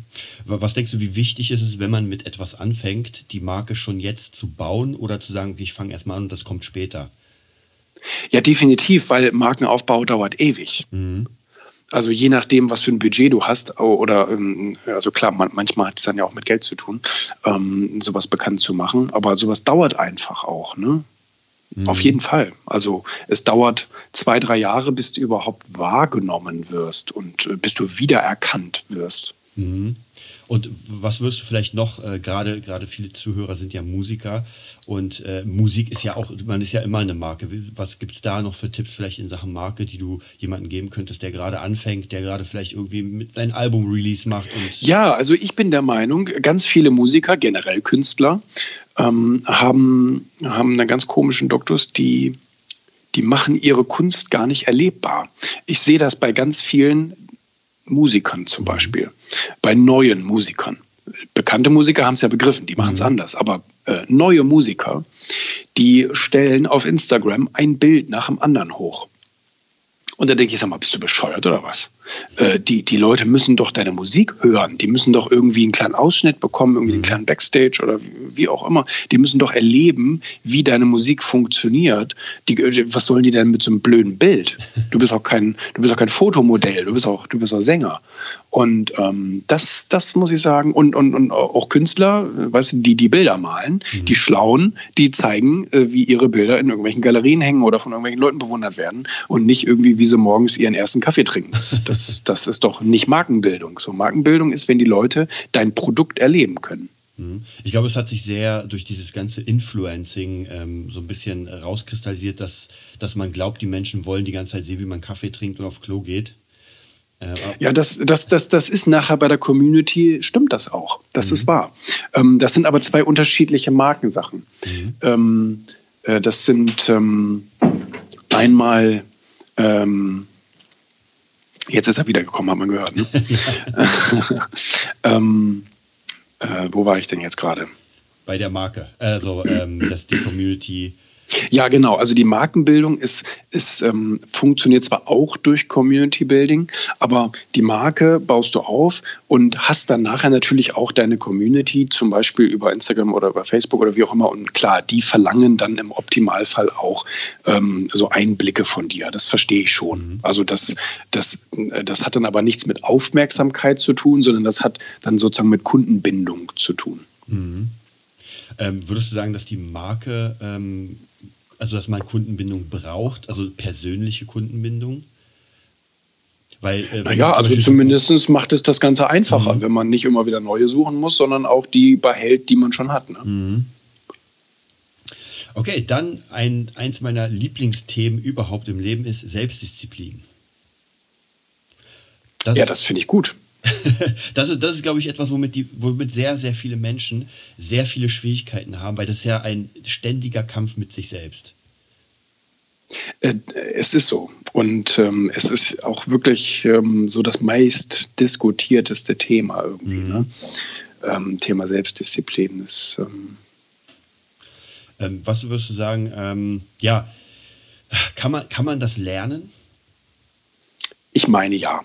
Was denkst du, wie wichtig ist es, wenn man mit etwas anfängt, die Marke schon jetzt zu bauen oder zu sagen, ich fange erstmal an und das kommt später? Ja, definitiv, weil Markenaufbau dauert ewig. Mhm. Also je nachdem, was für ein Budget du hast, oder ähm, also klar, manchmal hat es dann ja auch mit Geld zu tun, ähm, sowas bekannt zu machen, aber sowas dauert einfach auch, ne? Mhm. Auf jeden Fall. Also es dauert zwei, drei Jahre, bis du überhaupt wahrgenommen wirst und äh, bis du wiedererkannt wirst. Mhm. Und was wirst du vielleicht noch, äh, gerade viele Zuhörer sind ja Musiker und äh, Musik ist ja auch, man ist ja immer eine Marke. Was gibt es da noch für Tipps vielleicht in Sachen Marke, die du jemandem geben könntest, der gerade anfängt, der gerade vielleicht irgendwie mit seinem Album-Release macht? ja, also ich bin der Meinung, ganz viele Musiker, generell Künstler, ähm, haben, haben einen ganz komischen Doktus, die die machen ihre Kunst gar nicht erlebbar. Ich sehe das bei ganz vielen Musikern zum Beispiel, bei neuen Musikern. Bekannte Musiker haben es ja begriffen, die machen es mhm. anders. Aber äh, neue Musiker, die stellen auf Instagram ein Bild nach dem anderen hoch. Und da denke ich, sag mal, bist du bescheuert oder was? Äh, die, die Leute müssen doch deine Musik hören. Die müssen doch irgendwie einen kleinen Ausschnitt bekommen, irgendwie einen mhm. kleinen Backstage oder wie, wie auch immer. Die müssen doch erleben, wie deine Musik funktioniert. Die, was sollen die denn mit so einem blöden Bild? Du bist auch kein, du bist auch kein Fotomodell, du bist auch, du bist auch Sänger. Und ähm, das, das muss ich sagen. Und, und, und auch Künstler, weißt du, die die Bilder malen, mhm. die Schlauen, die zeigen, äh, wie ihre Bilder in irgendwelchen Galerien hängen oder von irgendwelchen Leuten bewundert werden und nicht irgendwie, wie sie morgens ihren ersten Kaffee trinken. Das, das, das ist doch nicht Markenbildung. So Markenbildung ist, wenn die Leute dein Produkt erleben können. Mhm. Ich glaube, es hat sich sehr durch dieses ganze Influencing ähm, so ein bisschen rauskristallisiert, dass, dass man glaubt, die Menschen wollen die ganze Zeit sehen, wie man Kaffee trinkt und auf Klo geht. Äh, ja, das, das, das, das ist nachher bei der Community, stimmt das auch. Das mhm. ist wahr. Ähm, das sind aber zwei unterschiedliche Markensachen. Mhm. Ähm, äh, das sind ähm, einmal ähm, Jetzt ist er wiedergekommen, haben wir gehört. Ne? ähm, äh, wo war ich denn jetzt gerade? Bei der Marke. Also, ähm, dass die Community ja, genau. Also die Markenbildung ist, ist, ähm, funktioniert zwar auch durch Community Building, aber die Marke baust du auf und hast dann nachher natürlich auch deine Community, zum Beispiel über Instagram oder über Facebook oder wie auch immer. Und klar, die verlangen dann im Optimalfall auch ähm, so Einblicke von dir. Das verstehe ich schon. Mhm. Also das, das, das hat dann aber nichts mit Aufmerksamkeit zu tun, sondern das hat dann sozusagen mit Kundenbindung zu tun. Mhm. Ähm, würdest du sagen, dass die Marke ähm, also dass man Kundenbindung braucht, also persönliche Kundenbindung? Weil, äh, naja, also zumindest macht es das Ganze einfacher, mhm. wenn man nicht immer wieder neue suchen muss, sondern auch die behält, die man schon hat. Ne? Mhm. Okay, dann ein, eins meiner Lieblingsthemen überhaupt im Leben ist Selbstdisziplin. Das ja, das finde ich gut. das ist, das ist glaube ich, etwas, womit, die, womit sehr, sehr viele Menschen sehr viele Schwierigkeiten haben, weil das ist ja ein ständiger Kampf mit sich selbst. Äh, es ist so. Und ähm, es ist auch wirklich ähm, so das meist diskutierteste Thema irgendwie. Mhm. Ne? Ähm, Thema Selbstdisziplin ist. Ähm, ähm, was würdest du sagen? Ähm, ja, kann man, kann man das lernen? Ich meine ja.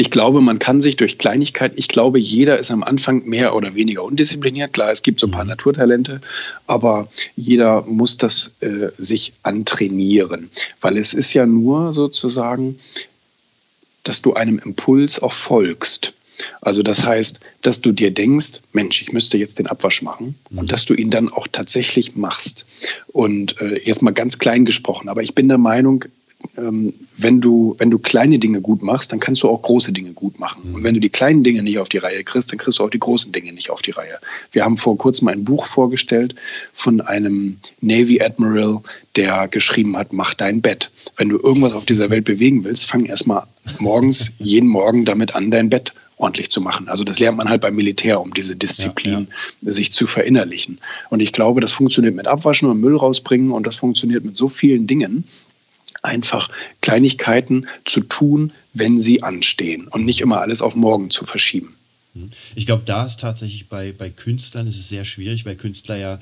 Ich glaube, man kann sich durch Kleinigkeit, ich glaube, jeder ist am Anfang mehr oder weniger undiszipliniert. Klar, es gibt so ein paar mhm. Naturtalente, aber jeder muss das äh, sich antrainieren, weil es ist ja nur sozusagen, dass du einem Impuls auch folgst. Also das heißt, dass du dir denkst, Mensch, ich müsste jetzt den Abwasch machen und mhm. dass du ihn dann auch tatsächlich machst. Und äh, jetzt mal ganz klein gesprochen, aber ich bin der Meinung, wenn du, wenn du kleine Dinge gut machst, dann kannst du auch große Dinge gut machen. Mhm. Und wenn du die kleinen Dinge nicht auf die Reihe kriegst, dann kriegst du auch die großen Dinge nicht auf die Reihe. Wir haben vor kurzem ein Buch vorgestellt von einem Navy Admiral, der geschrieben hat, mach dein Bett. Wenn du irgendwas auf dieser Welt bewegen willst, fang erstmal morgens, jeden Morgen damit an, dein Bett ordentlich zu machen. Also das lernt man halt beim Militär, um diese Disziplin ja, ja. sich zu verinnerlichen. Und ich glaube, das funktioniert mit Abwaschen und Müll rausbringen und das funktioniert mit so vielen Dingen, einfach Kleinigkeiten zu tun, wenn sie anstehen und nicht immer alles auf morgen zu verschieben. Mhm. Ich glaube, da ist tatsächlich bei, bei Künstlern ist es sehr schwierig, weil Künstler ja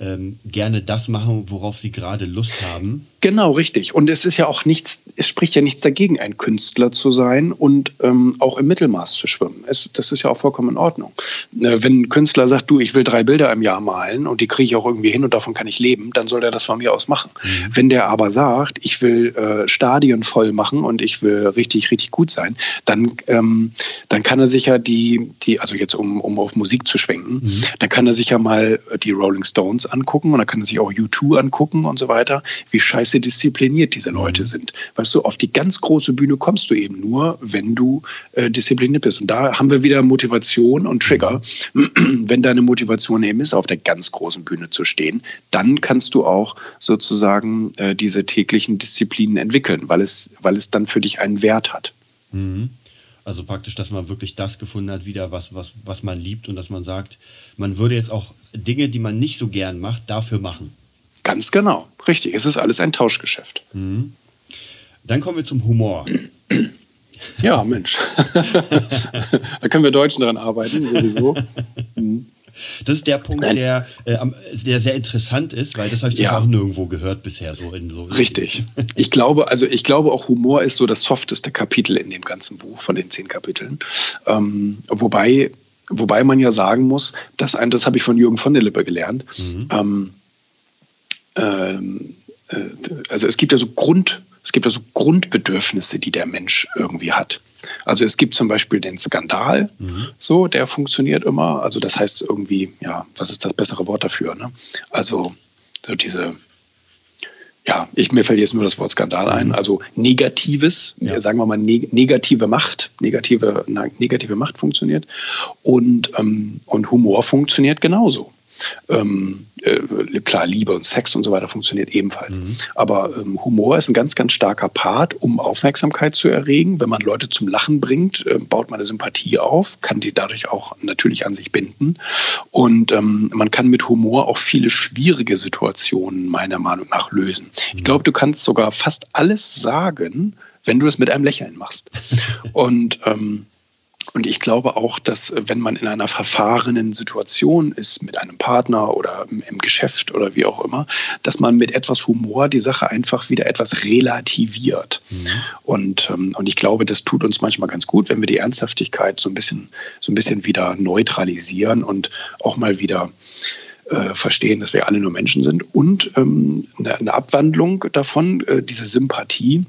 ähm, gerne das machen, worauf sie gerade Lust haben. Genau, richtig. Und es ist ja auch nichts, es spricht ja nichts dagegen, ein Künstler zu sein und ähm, auch im Mittelmaß zu schwimmen. Es, das ist ja auch vollkommen in Ordnung. Äh, wenn ein Künstler sagt, du, ich will drei Bilder im Jahr malen und die kriege ich auch irgendwie hin und davon kann ich leben, dann soll der das von mir aus machen. Mhm. Wenn der aber sagt, ich will äh, Stadien voll machen und ich will richtig, richtig gut sein, dann, ähm, dann kann er sich ja die, die also jetzt um, um auf Musik zu schwenken, mhm. dann kann er sich ja mal die Rolling Stones angucken und dann kann er sich auch U2 angucken und so weiter, wie scheiße scheiße diszipliniert diese Leute mhm. sind. Weißt du, auf die ganz große Bühne kommst du eben nur, wenn du äh, diszipliniert bist. Und da haben wir wieder Motivation und Trigger. wenn deine Motivation eben ist, auf der ganz großen Bühne zu stehen, dann kannst du auch sozusagen äh, diese täglichen Disziplinen entwickeln, weil es, weil es dann für dich einen Wert hat. Mhm. Also praktisch, dass man wirklich das gefunden hat, wieder was, was, was man liebt und dass man sagt, man würde jetzt auch Dinge, die man nicht so gern macht, dafür machen. Ganz genau, richtig. Es ist alles ein Tauschgeschäft. Mhm. Dann kommen wir zum Humor. Ja, Mensch. da können wir Deutschen daran arbeiten, sowieso. Mhm. Das ist der Punkt, der, äh, der sehr interessant ist, weil das habe ich ja. auch nirgendwo gehört bisher. So in so Richtig. Ich glaube, also ich glaube auch Humor ist so das softeste Kapitel in dem ganzen Buch von den zehn Kapiteln. Ähm, wobei, wobei man ja sagen muss, dass ein, das habe ich von Jürgen von der Lippe gelernt. Mhm. Ähm, ähm, äh, also es gibt ja so Grund, es gibt ja so Grundbedürfnisse, die der Mensch irgendwie hat. Also es gibt zum Beispiel den Skandal, mhm. so, der funktioniert immer. Also das heißt irgendwie, ja, was ist das bessere Wort dafür? Ne? Also so diese, ja, ich, mir fällt jetzt nur das Wort Skandal ein. Mhm. Also Negatives, ja. sagen wir mal neg negative Macht, negative, negative Macht funktioniert und, ähm, und Humor funktioniert genauso. Ähm, äh, klar, Liebe und Sex und so weiter funktioniert ebenfalls. Mhm. Aber ähm, Humor ist ein ganz, ganz starker Part, um Aufmerksamkeit zu erregen. Wenn man Leute zum Lachen bringt, äh, baut man eine Sympathie auf, kann die dadurch auch natürlich an sich binden. Und ähm, man kann mit Humor auch viele schwierige Situationen meiner Meinung nach lösen. Mhm. Ich glaube, du kannst sogar fast alles sagen, wenn du es mit einem Lächeln machst. und ähm, und ich glaube auch, dass äh, wenn man in einer verfahrenen Situation ist mit einem Partner oder im Geschäft oder wie auch immer, dass man mit etwas Humor die Sache einfach wieder etwas relativiert. Mhm. Und, ähm, und ich glaube, das tut uns manchmal ganz gut, wenn wir die Ernsthaftigkeit so ein bisschen, so ein bisschen wieder neutralisieren und auch mal wieder äh, verstehen, dass wir alle nur Menschen sind. Und ähm, eine, Abwandlung davon, äh, diese Sympathie,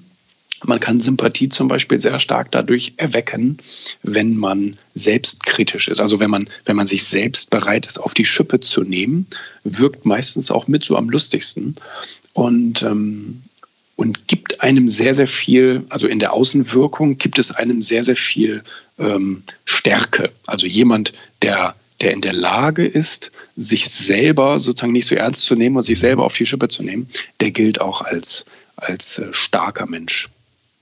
man kann Sympathie zum Beispiel sehr stark dadurch erwecken, wenn man selbstkritisch ist. Also wenn man, wenn man sich selbst bereit ist, auf die Schippe zu nehmen, wirkt meistens auch mit so am lustigsten und, ähm, und gibt einem sehr, sehr viel, also in der Außenwirkung gibt es einem sehr, sehr viel ähm, Stärke. Also jemand, der der in der Lage ist, sich selber sozusagen nicht so ernst zu nehmen und sich selber auf die Schippe zu nehmen, der gilt auch als, als äh, starker Mensch.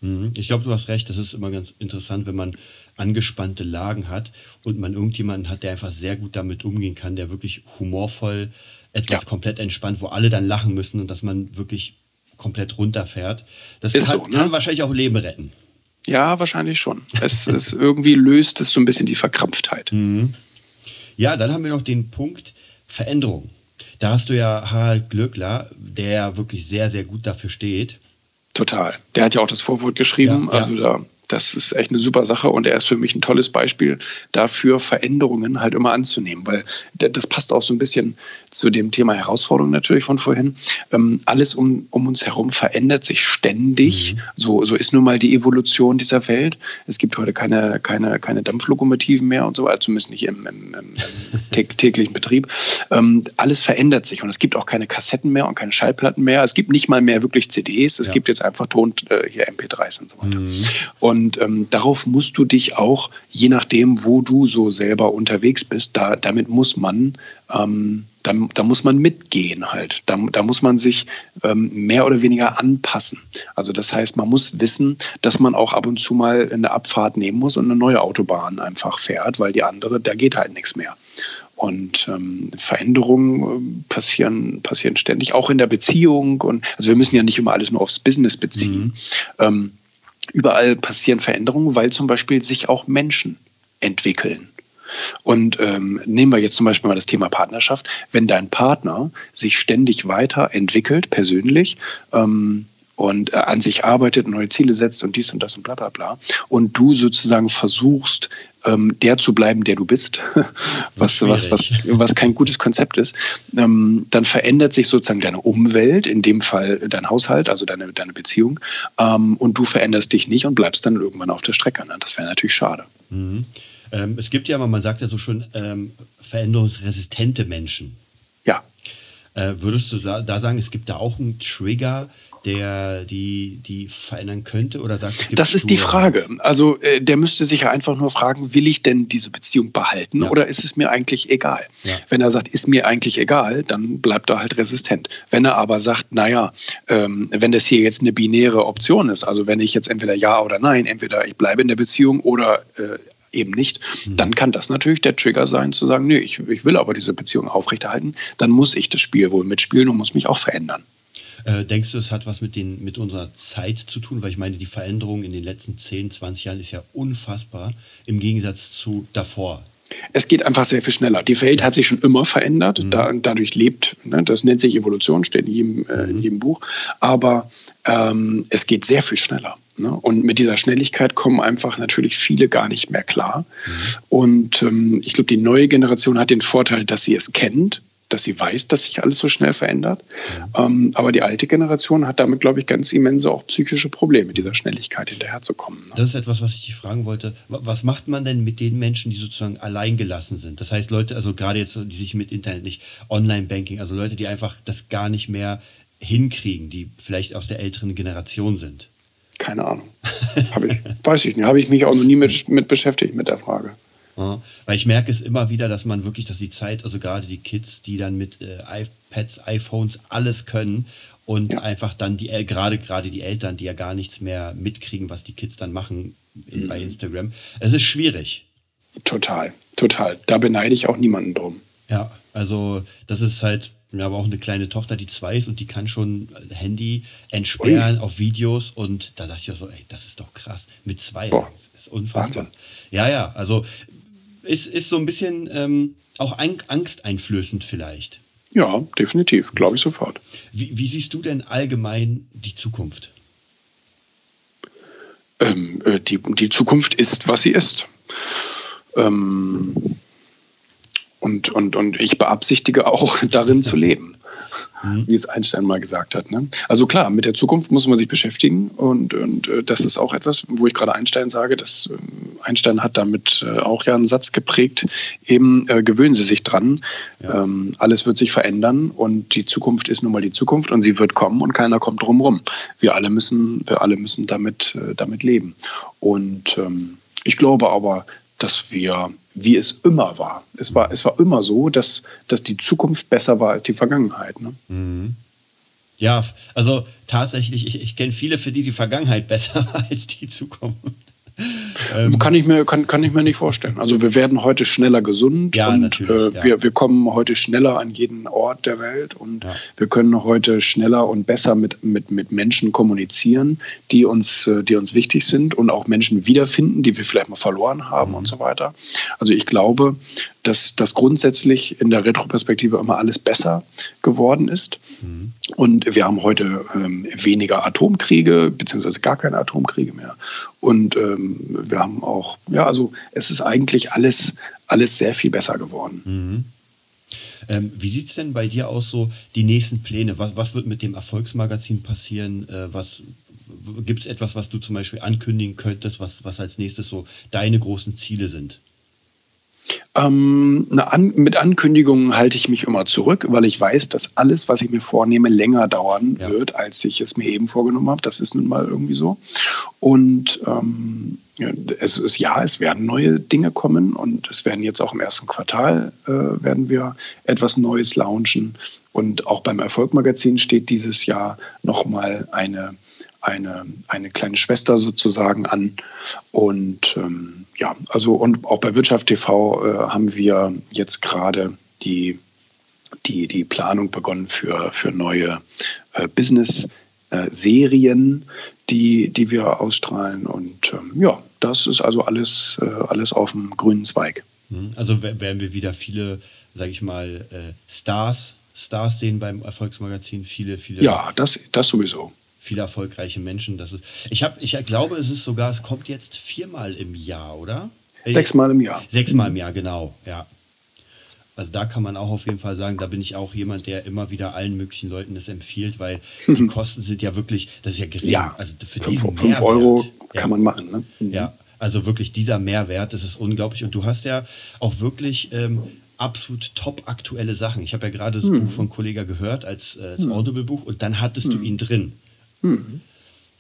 Mhm. Ich glaube, du hast recht. Das ist immer ganz interessant, wenn man angespannte Lagen hat und man irgendjemanden hat, der einfach sehr gut damit umgehen kann, der wirklich humorvoll etwas ja. komplett entspannt, wo alle dann lachen müssen und dass man wirklich komplett runterfährt. Das ist kann, so, ne? kann wahrscheinlich auch Leben retten. Ja, wahrscheinlich schon. Es, es irgendwie löst es so ein bisschen die Verkrampftheit. Mhm. Ja, dann haben wir noch den Punkt Veränderung. Da hast du ja Harald Glöckler, der wirklich sehr, sehr gut dafür steht. Total. Der hat ja auch das Vorwort geschrieben. Ja, ja. Also da, das ist echt eine super Sache und er ist für mich ein tolles Beispiel dafür, Veränderungen halt immer anzunehmen, weil das passt auch so ein bisschen zu dem Thema Herausforderung natürlich von vorhin. Ähm, alles um, um uns herum verändert sich ständig. Mhm. So, so ist nun mal die Evolution dieser Welt. Es gibt heute keine, keine, keine Dampflokomotiven mehr und so weiter, zumindest nicht im, im, im, täglichen Betrieb. Ähm, alles verändert sich und es gibt auch keine Kassetten mehr und keine Schallplatten mehr. Es gibt nicht mal mehr wirklich CDs. Es ja. gibt jetzt einfach Ton, äh, hier MP3s und so weiter. Mhm. Und ähm, darauf musst du dich auch, je nachdem, wo du so selber unterwegs bist, da, damit muss man ähm, da, da, muss man mitgehen halt. Da, da muss man sich ähm, mehr oder weniger anpassen. Also das heißt, man muss wissen, dass man auch ab und zu mal eine Abfahrt nehmen muss und eine neue Autobahn einfach fährt, weil die andere, da geht halt nichts mehr. Und ähm, Veränderungen äh, passieren, passieren ständig, auch in der Beziehung. Und also wir müssen ja nicht immer alles nur aufs Business beziehen. Mhm. Ähm, überall passieren Veränderungen, weil zum Beispiel sich auch Menschen entwickeln. Und ähm, nehmen wir jetzt zum Beispiel mal das Thema Partnerschaft. Wenn dein Partner sich ständig weiterentwickelt, persönlich, ähm, und äh, an sich arbeitet, neue Ziele setzt und dies und das und bla bla bla. Und du sozusagen versuchst, ähm, der zu bleiben, der du bist, was, was, was, was kein gutes Konzept ist, ähm, dann verändert sich sozusagen deine Umwelt, in dem Fall dein Haushalt, also deine, deine Beziehung, ähm, und du veränderst dich nicht und bleibst dann irgendwann auf der Strecke. Ne? Das wäre natürlich schade. Mhm. Ähm, es gibt ja, man sagt ja so schon, ähm, veränderungsresistente Menschen. Ja. Äh, würdest du da sagen, es gibt da auch einen Trigger, der die, die verändern könnte? Oder sagst du, das ist die Frage. Also äh, der müsste sich ja einfach nur fragen, will ich denn diese Beziehung behalten ja. oder ist es mir eigentlich egal? Ja. Wenn er sagt, ist mir eigentlich egal, dann bleibt er halt resistent. Wenn er aber sagt, naja, ähm, wenn das hier jetzt eine binäre Option ist, also wenn ich jetzt entweder ja oder nein, entweder ich bleibe in der Beziehung oder äh, eben nicht, mhm. dann kann das natürlich der Trigger sein, zu sagen, nee, ich, ich will aber diese Beziehung aufrechterhalten, dann muss ich das Spiel wohl mitspielen und muss mich auch verändern. Äh, denkst du, es hat was mit, den, mit unserer Zeit zu tun? Weil ich meine, die Veränderung in den letzten 10, 20 Jahren ist ja unfassbar im Gegensatz zu davor. Es geht einfach sehr viel schneller. Die Welt hat sich schon immer verändert, mhm. da, dadurch lebt, ne, das nennt sich Evolution, steht in jedem, äh, in mhm. jedem Buch, aber ähm, es geht sehr viel schneller. Ne? Und mit dieser Schnelligkeit kommen einfach natürlich viele gar nicht mehr klar. Mhm. Und ähm, ich glaube, die neue Generation hat den Vorteil, dass sie es kennt, dass sie weiß, dass sich alles so schnell verändert. Ähm, aber die alte Generation hat damit, glaube ich, ganz immense auch psychische Probleme, dieser Schnelligkeit hinterherzukommen. Ne? Das ist etwas, was ich dich fragen wollte. Was macht man denn mit den Menschen, die sozusagen alleingelassen sind? Das heißt, Leute, also gerade jetzt, die sich mit Internet nicht, Online-Banking, also Leute, die einfach das gar nicht mehr hinkriegen, die vielleicht aus der älteren Generation sind. Keine Ahnung. ich, weiß ich nicht. Habe ich mich auch noch nie mit, mit beschäftigt mit der Frage. Ja, weil ich merke es immer wieder, dass man wirklich, dass die Zeit, also gerade die Kids, die dann mit äh, iPads, iPhones alles können und ja. einfach dann die gerade gerade die Eltern, die ja gar nichts mehr mitkriegen, was die Kids dann machen mhm. bei Instagram. Es ist schwierig. Total, total. Da beneide ich auch niemanden drum. Ja, also das ist halt, wir haben auch eine kleine Tochter, die zwei ist und die kann schon Handy entsperren Ui. auf Videos und da dachte ich auch so, ey, das ist doch krass. Mit zwei. Boah. Das ist unfassbar. Wahnsinn. Ja, ja, also ist, ist so ein bisschen ähm, auch angsteinflößend vielleicht. Ja, definitiv, glaube ich sofort. Wie, wie, siehst du denn allgemein die Zukunft? Ähm, äh, die, die Zukunft ist, was sie ist. Ähm, und, und, und ich beabsichtige auch, darin zu leben mhm. wie es Einstein mal gesagt hat. Ne? Also klar, mit der Zukunft muss man sich beschäftigen und, und äh, das ist auch etwas, wo ich gerade Einstein sage, dass äh, Einstein hat damit äh, auch ja einen Satz geprägt, eben äh, gewöhnen Sie sich dran, ja. ähm, alles wird sich verändern und die Zukunft ist nun mal die Zukunft und sie wird kommen und keiner kommt drumherum. Wir alle müssen, wir alle müssen damit, äh, damit leben. Und ähm, ich glaube aber, dass wir, wie es immer war, es war, es war immer so, dass, dass die Zukunft besser war als die Vergangenheit. Ne? Mhm. Ja, also tatsächlich, ich, ich kenne viele, für die die Vergangenheit besser war als die Zukunft. Ähm, kann, ich mir, kann, kann ich mir nicht vorstellen. Also wir werden heute schneller gesund ja, und äh, ja. wir, wir kommen heute schneller an jeden Ort der Welt und ja. wir können heute schneller und besser mit, mit, mit Menschen kommunizieren, die uns, äh, die uns wichtig sind und auch Menschen wiederfinden, die wir vielleicht mal verloren haben mhm. und so weiter. Also ich glaube, dass das grundsätzlich in der Retroperspektive immer alles besser geworden ist. Mhm. Und wir haben heute ähm, weniger Atomkriege, beziehungsweise gar keine Atomkriege mehr. Und ähm, wir haben auch, ja, also es ist eigentlich alles, alles sehr viel besser geworden. Mhm. Ähm, wie sieht es denn bei dir aus, so die nächsten Pläne? Was, was wird mit dem Erfolgsmagazin passieren? Äh, was gibt es etwas, was du zum Beispiel ankündigen könntest, was, was als nächstes so deine großen Ziele sind? Ähm, an, mit Ankündigungen halte ich mich immer zurück, weil ich weiß, dass alles, was ich mir vornehme, länger dauern ja. wird, als ich es mir eben vorgenommen habe. Das ist nun mal irgendwie so. Und ähm, es ist ja, es werden neue Dinge kommen und es werden jetzt auch im ersten Quartal äh, werden wir etwas Neues launchen. Und auch beim Erfolgmagazin steht dieses Jahr nochmal eine eine, eine kleine Schwester sozusagen an. Und ähm, ja, also und auch bei Wirtschaft TV äh, haben wir jetzt gerade die, die, die Planung begonnen für, für neue äh, Business-Serien, die, die wir ausstrahlen. Und ähm, ja, das ist also alles, äh, alles auf dem grünen Zweig. Mhm. Also werden wir wieder viele, sage ich mal, äh, Stars, Stars sehen beim Erfolgsmagazin, viele, viele. Ja, das, das sowieso viele erfolgreiche Menschen. Das ist, ich, hab, ich glaube, es ist sogar, es kommt jetzt viermal im Jahr, oder? Sechsmal im Jahr. Sechsmal im Jahr, genau, ja. Also da kann man auch auf jeden Fall sagen, da bin ich auch jemand, der immer wieder allen möglichen Leuten das empfiehlt, weil die Kosten sind ja wirklich, das ist ja gering. Ja, also für 5, 5 Euro kann ja, man machen. Ne? Mhm. Ja, also wirklich dieser Mehrwert, das ist unglaublich. Und du hast ja auch wirklich ähm, absolut top aktuelle Sachen. Ich habe ja gerade das mhm. Buch von Kollega gehört als, äh, als mhm. Audible-Buch und dann hattest du mhm. ihn drin. Mhm.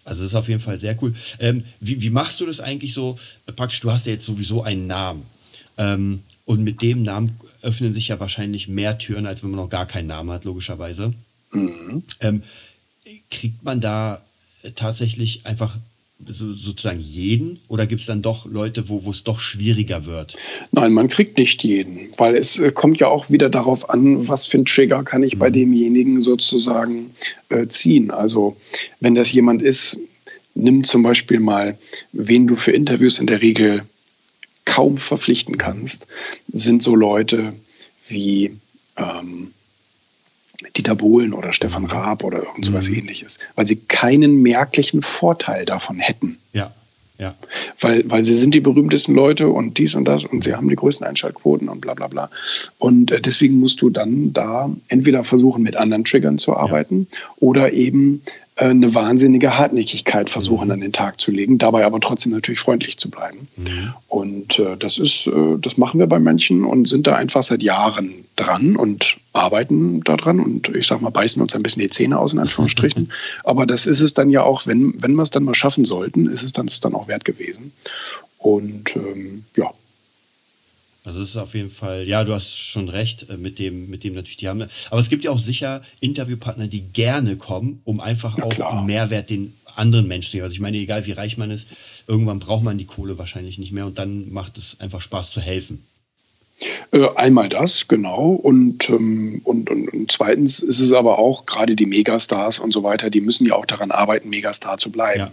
Also das ist auf jeden Fall sehr cool. Ähm, wie, wie, machst du das eigentlich so? Praktisch, du hast ja jetzt sowieso einen Namen. Ähm, und mit dem Namen öffnen sich ja wahrscheinlich mehr Türen, als wenn man noch gar keinen Namen hat, logischerweise. Mhm. Ähm, kriegt man da tatsächlich einfach so, sozusagen jeden oder gibt es dann doch Leute, wo es doch schwieriger wird? Nein, man kriegt nicht jeden, weil es äh, kommt ja auch wieder darauf an, was für ein Trigger kann ich mhm. bei demjenigen sozusagen äh, ziehen. Also wenn das jemand ist, nimm zum Beispiel mal, wen du für Interviews in der Regel kaum verpflichten kannst, sind so Leute wie ähm, Dieter Bohlen oder Stefan mhm. Raab oder irgend sowas mhm. ähnliches, weil sie keinen merklichen Vorteil davon hätten. Ja. Ja. Weil, weil sie sind die berühmtesten Leute und dies und das und sie haben die größten Einschaltquoten und bla bla bla. Und äh, deswegen musst du dann da entweder versuchen, mit anderen Triggern zu arbeiten ja. oder eben eine wahnsinnige Hartnäckigkeit versuchen mhm. an den Tag zu legen, dabei aber trotzdem natürlich freundlich zu bleiben. Mhm. Und äh, das ist, äh, das machen wir bei manchen und sind da einfach seit Jahren dran und arbeiten daran und ich sag mal, beißen uns ein bisschen die Zähne aus, in Anführungsstrichen. aber das ist es dann ja auch, wenn, wenn wir es dann mal schaffen sollten, ist es dann, ist dann auch wert gewesen. Und ähm, ja, also es ist auf jeden Fall, ja, du hast schon recht äh, mit dem, mit dem natürlich, die haben. Aber es gibt ja auch sicher Interviewpartner, die gerne kommen, um einfach auch einen Mehrwert den anderen Menschen zu geben. Also ich meine, egal wie reich man ist, irgendwann braucht man die Kohle wahrscheinlich nicht mehr und dann macht es einfach Spaß zu helfen. Äh, einmal das, genau. Und, ähm, und, und, und, zweitens ist es aber auch, gerade die Megastars und so weiter, die müssen ja auch daran arbeiten, Megastar zu bleiben. Ja.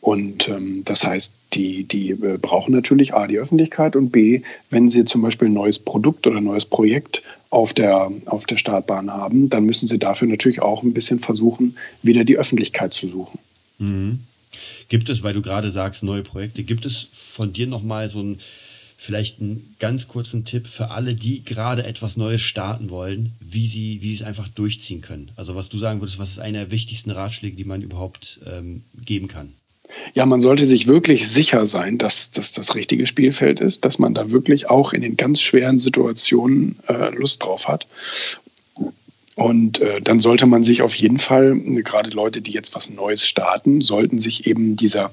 Und ähm, das heißt, die, die äh, brauchen natürlich A, die Öffentlichkeit und B, wenn sie zum Beispiel ein neues Produkt oder ein neues Projekt auf der, auf der Startbahn haben, dann müssen sie dafür natürlich auch ein bisschen versuchen, wieder die Öffentlichkeit zu suchen. Mhm. Gibt es, weil du gerade sagst, neue Projekte, gibt es von dir nochmal so ein vielleicht einen ganz kurzen Tipp für alle, die gerade etwas Neues starten wollen, wie sie, wie sie es einfach durchziehen können. Also was du sagen würdest, was ist einer der wichtigsten Ratschläge, die man überhaupt ähm, geben kann? Ja, man sollte sich wirklich sicher sein, dass das das richtige Spielfeld ist, dass man da wirklich auch in den ganz schweren Situationen äh, Lust drauf hat. Und äh, dann sollte man sich auf jeden Fall, gerade Leute, die jetzt was Neues starten, sollten sich eben dieser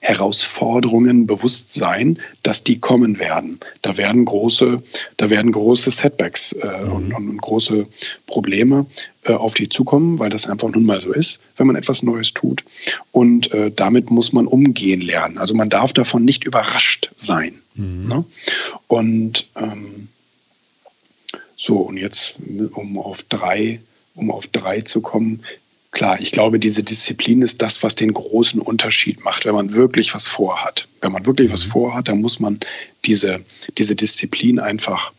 Herausforderungen bewusst sein, dass die kommen werden. Da werden große, da werden große Setbacks äh, mhm. und, und, große Probleme äh, auf die zukommen, weil das einfach nun mal so ist, wenn man etwas Neues tut. Und äh, damit muss man umgehen lernen. Also man darf davon nicht überrascht sein. Mhm. Ne? Und ähm, so, und jetzt, um auf drei, um auf drei zu kommen, Klar, ich glaube, diese Disziplin ist das, was den großen Unterschied macht, wenn man wirklich was vorhat. Wenn man wirklich was mhm. vorhat, dann muss man diese, diese Disziplin einfach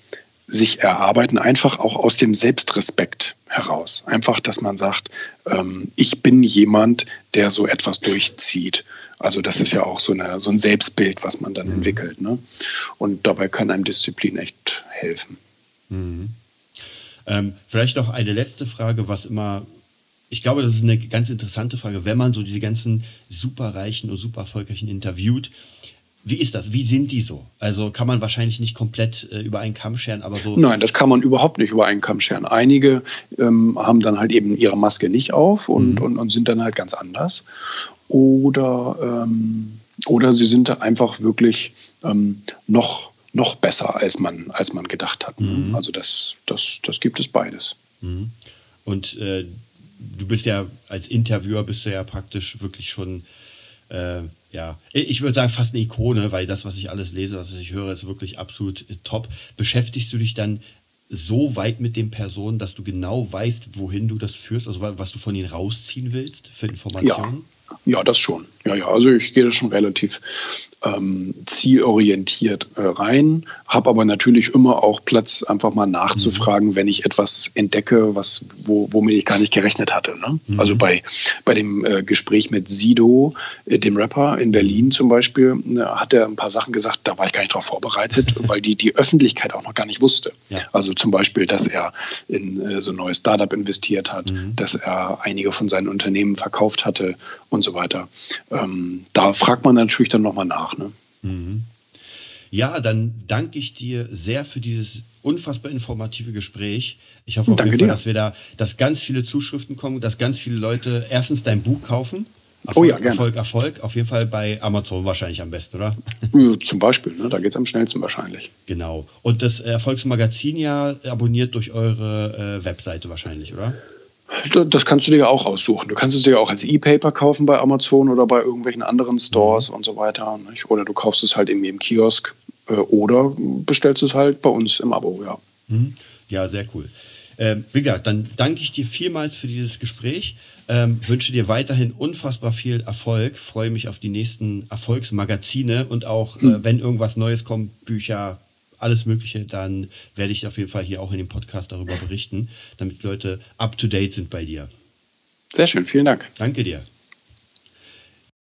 sich erarbeiten, einfach auch aus dem Selbstrespekt heraus. Einfach, dass man sagt, ähm, ich bin jemand, der so etwas durchzieht. Also das ist ja auch so, eine, so ein Selbstbild, was man dann mhm. entwickelt. Ne? Und dabei kann einem Disziplin echt helfen. Mhm. Ähm, vielleicht noch eine letzte Frage, was immer ich glaube, das ist eine ganz interessante Frage, wenn man so diese ganzen superreichen und super erfolgreichen interviewt. Wie ist das? Wie sind die so? Also kann man wahrscheinlich nicht komplett äh, über einen Kamm scheren, aber so. Nein, das kann man überhaupt nicht über einen Kamm scheren. Einige ähm, haben dann halt eben ihre Maske nicht auf und, mhm. und, und sind dann halt ganz anders. Oder, ähm, oder sie sind einfach wirklich ähm, noch, noch besser, als man, als man gedacht hat. Mhm. Also das, das, das gibt es beides. Mhm. Und äh, du bist ja als Interviewer bist du ja praktisch wirklich schon, äh, ja, ich würde sagen fast eine Ikone, weil das, was ich alles lese, was ich höre, ist wirklich absolut top. Beschäftigst du dich dann so weit mit den Personen, dass du genau weißt, wohin du das führst, also was du von ihnen rausziehen willst für Informationen? Ja. Ja, das schon. Ja, ja, also ich gehe da schon relativ ähm, zielorientiert äh, rein, habe aber natürlich immer auch Platz, einfach mal nachzufragen, mhm. wenn ich etwas entdecke, was, wo, womit ich gar nicht gerechnet hatte. Ne? Mhm. Also bei, bei dem äh, Gespräch mit Sido, äh, dem Rapper in Berlin zum Beispiel, äh, hat er ein paar Sachen gesagt, da war ich gar nicht darauf vorbereitet, weil die die Öffentlichkeit auch noch gar nicht wusste. Ja. Also zum Beispiel, dass er in äh, so ein neues Startup investiert hat, mhm. dass er einige von seinen Unternehmen verkauft hatte und so weiter. Ähm, da fragt man natürlich dann nochmal nach. Ne? Mhm. Ja, dann danke ich dir sehr für dieses unfassbar informative Gespräch. Ich hoffe auf danke jeden Fall, dass wir da, dass ganz viele Zuschriften kommen, dass ganz viele Leute erstens dein Buch kaufen. Erfolg, oh ja, gerne. Erfolg, Erfolg. Auf jeden Fall bei Amazon wahrscheinlich am besten, oder? Zum Beispiel, ne? da geht es am schnellsten wahrscheinlich. Genau. Und das Erfolgsmagazin ja abonniert durch eure äh, Webseite wahrscheinlich, oder? Das kannst du dir auch aussuchen. Du kannst es dir auch als E-Paper kaufen bei Amazon oder bei irgendwelchen anderen Stores mhm. und so weiter. Nicht? Oder du kaufst es halt irgendwie im Kiosk äh, oder bestellst es halt bei uns im Abo, ja. Mhm. Ja, sehr cool. Ähm, wie gesagt, dann danke ich dir vielmals für dieses Gespräch. Ähm, wünsche dir weiterhin unfassbar viel Erfolg. Freue mich auf die nächsten Erfolgsmagazine und auch, äh, wenn irgendwas Neues kommt, Bücher, alles Mögliche, dann werde ich auf jeden Fall hier auch in dem Podcast darüber berichten, damit Leute up to date sind bei dir. Sehr schön, vielen Dank. Danke dir.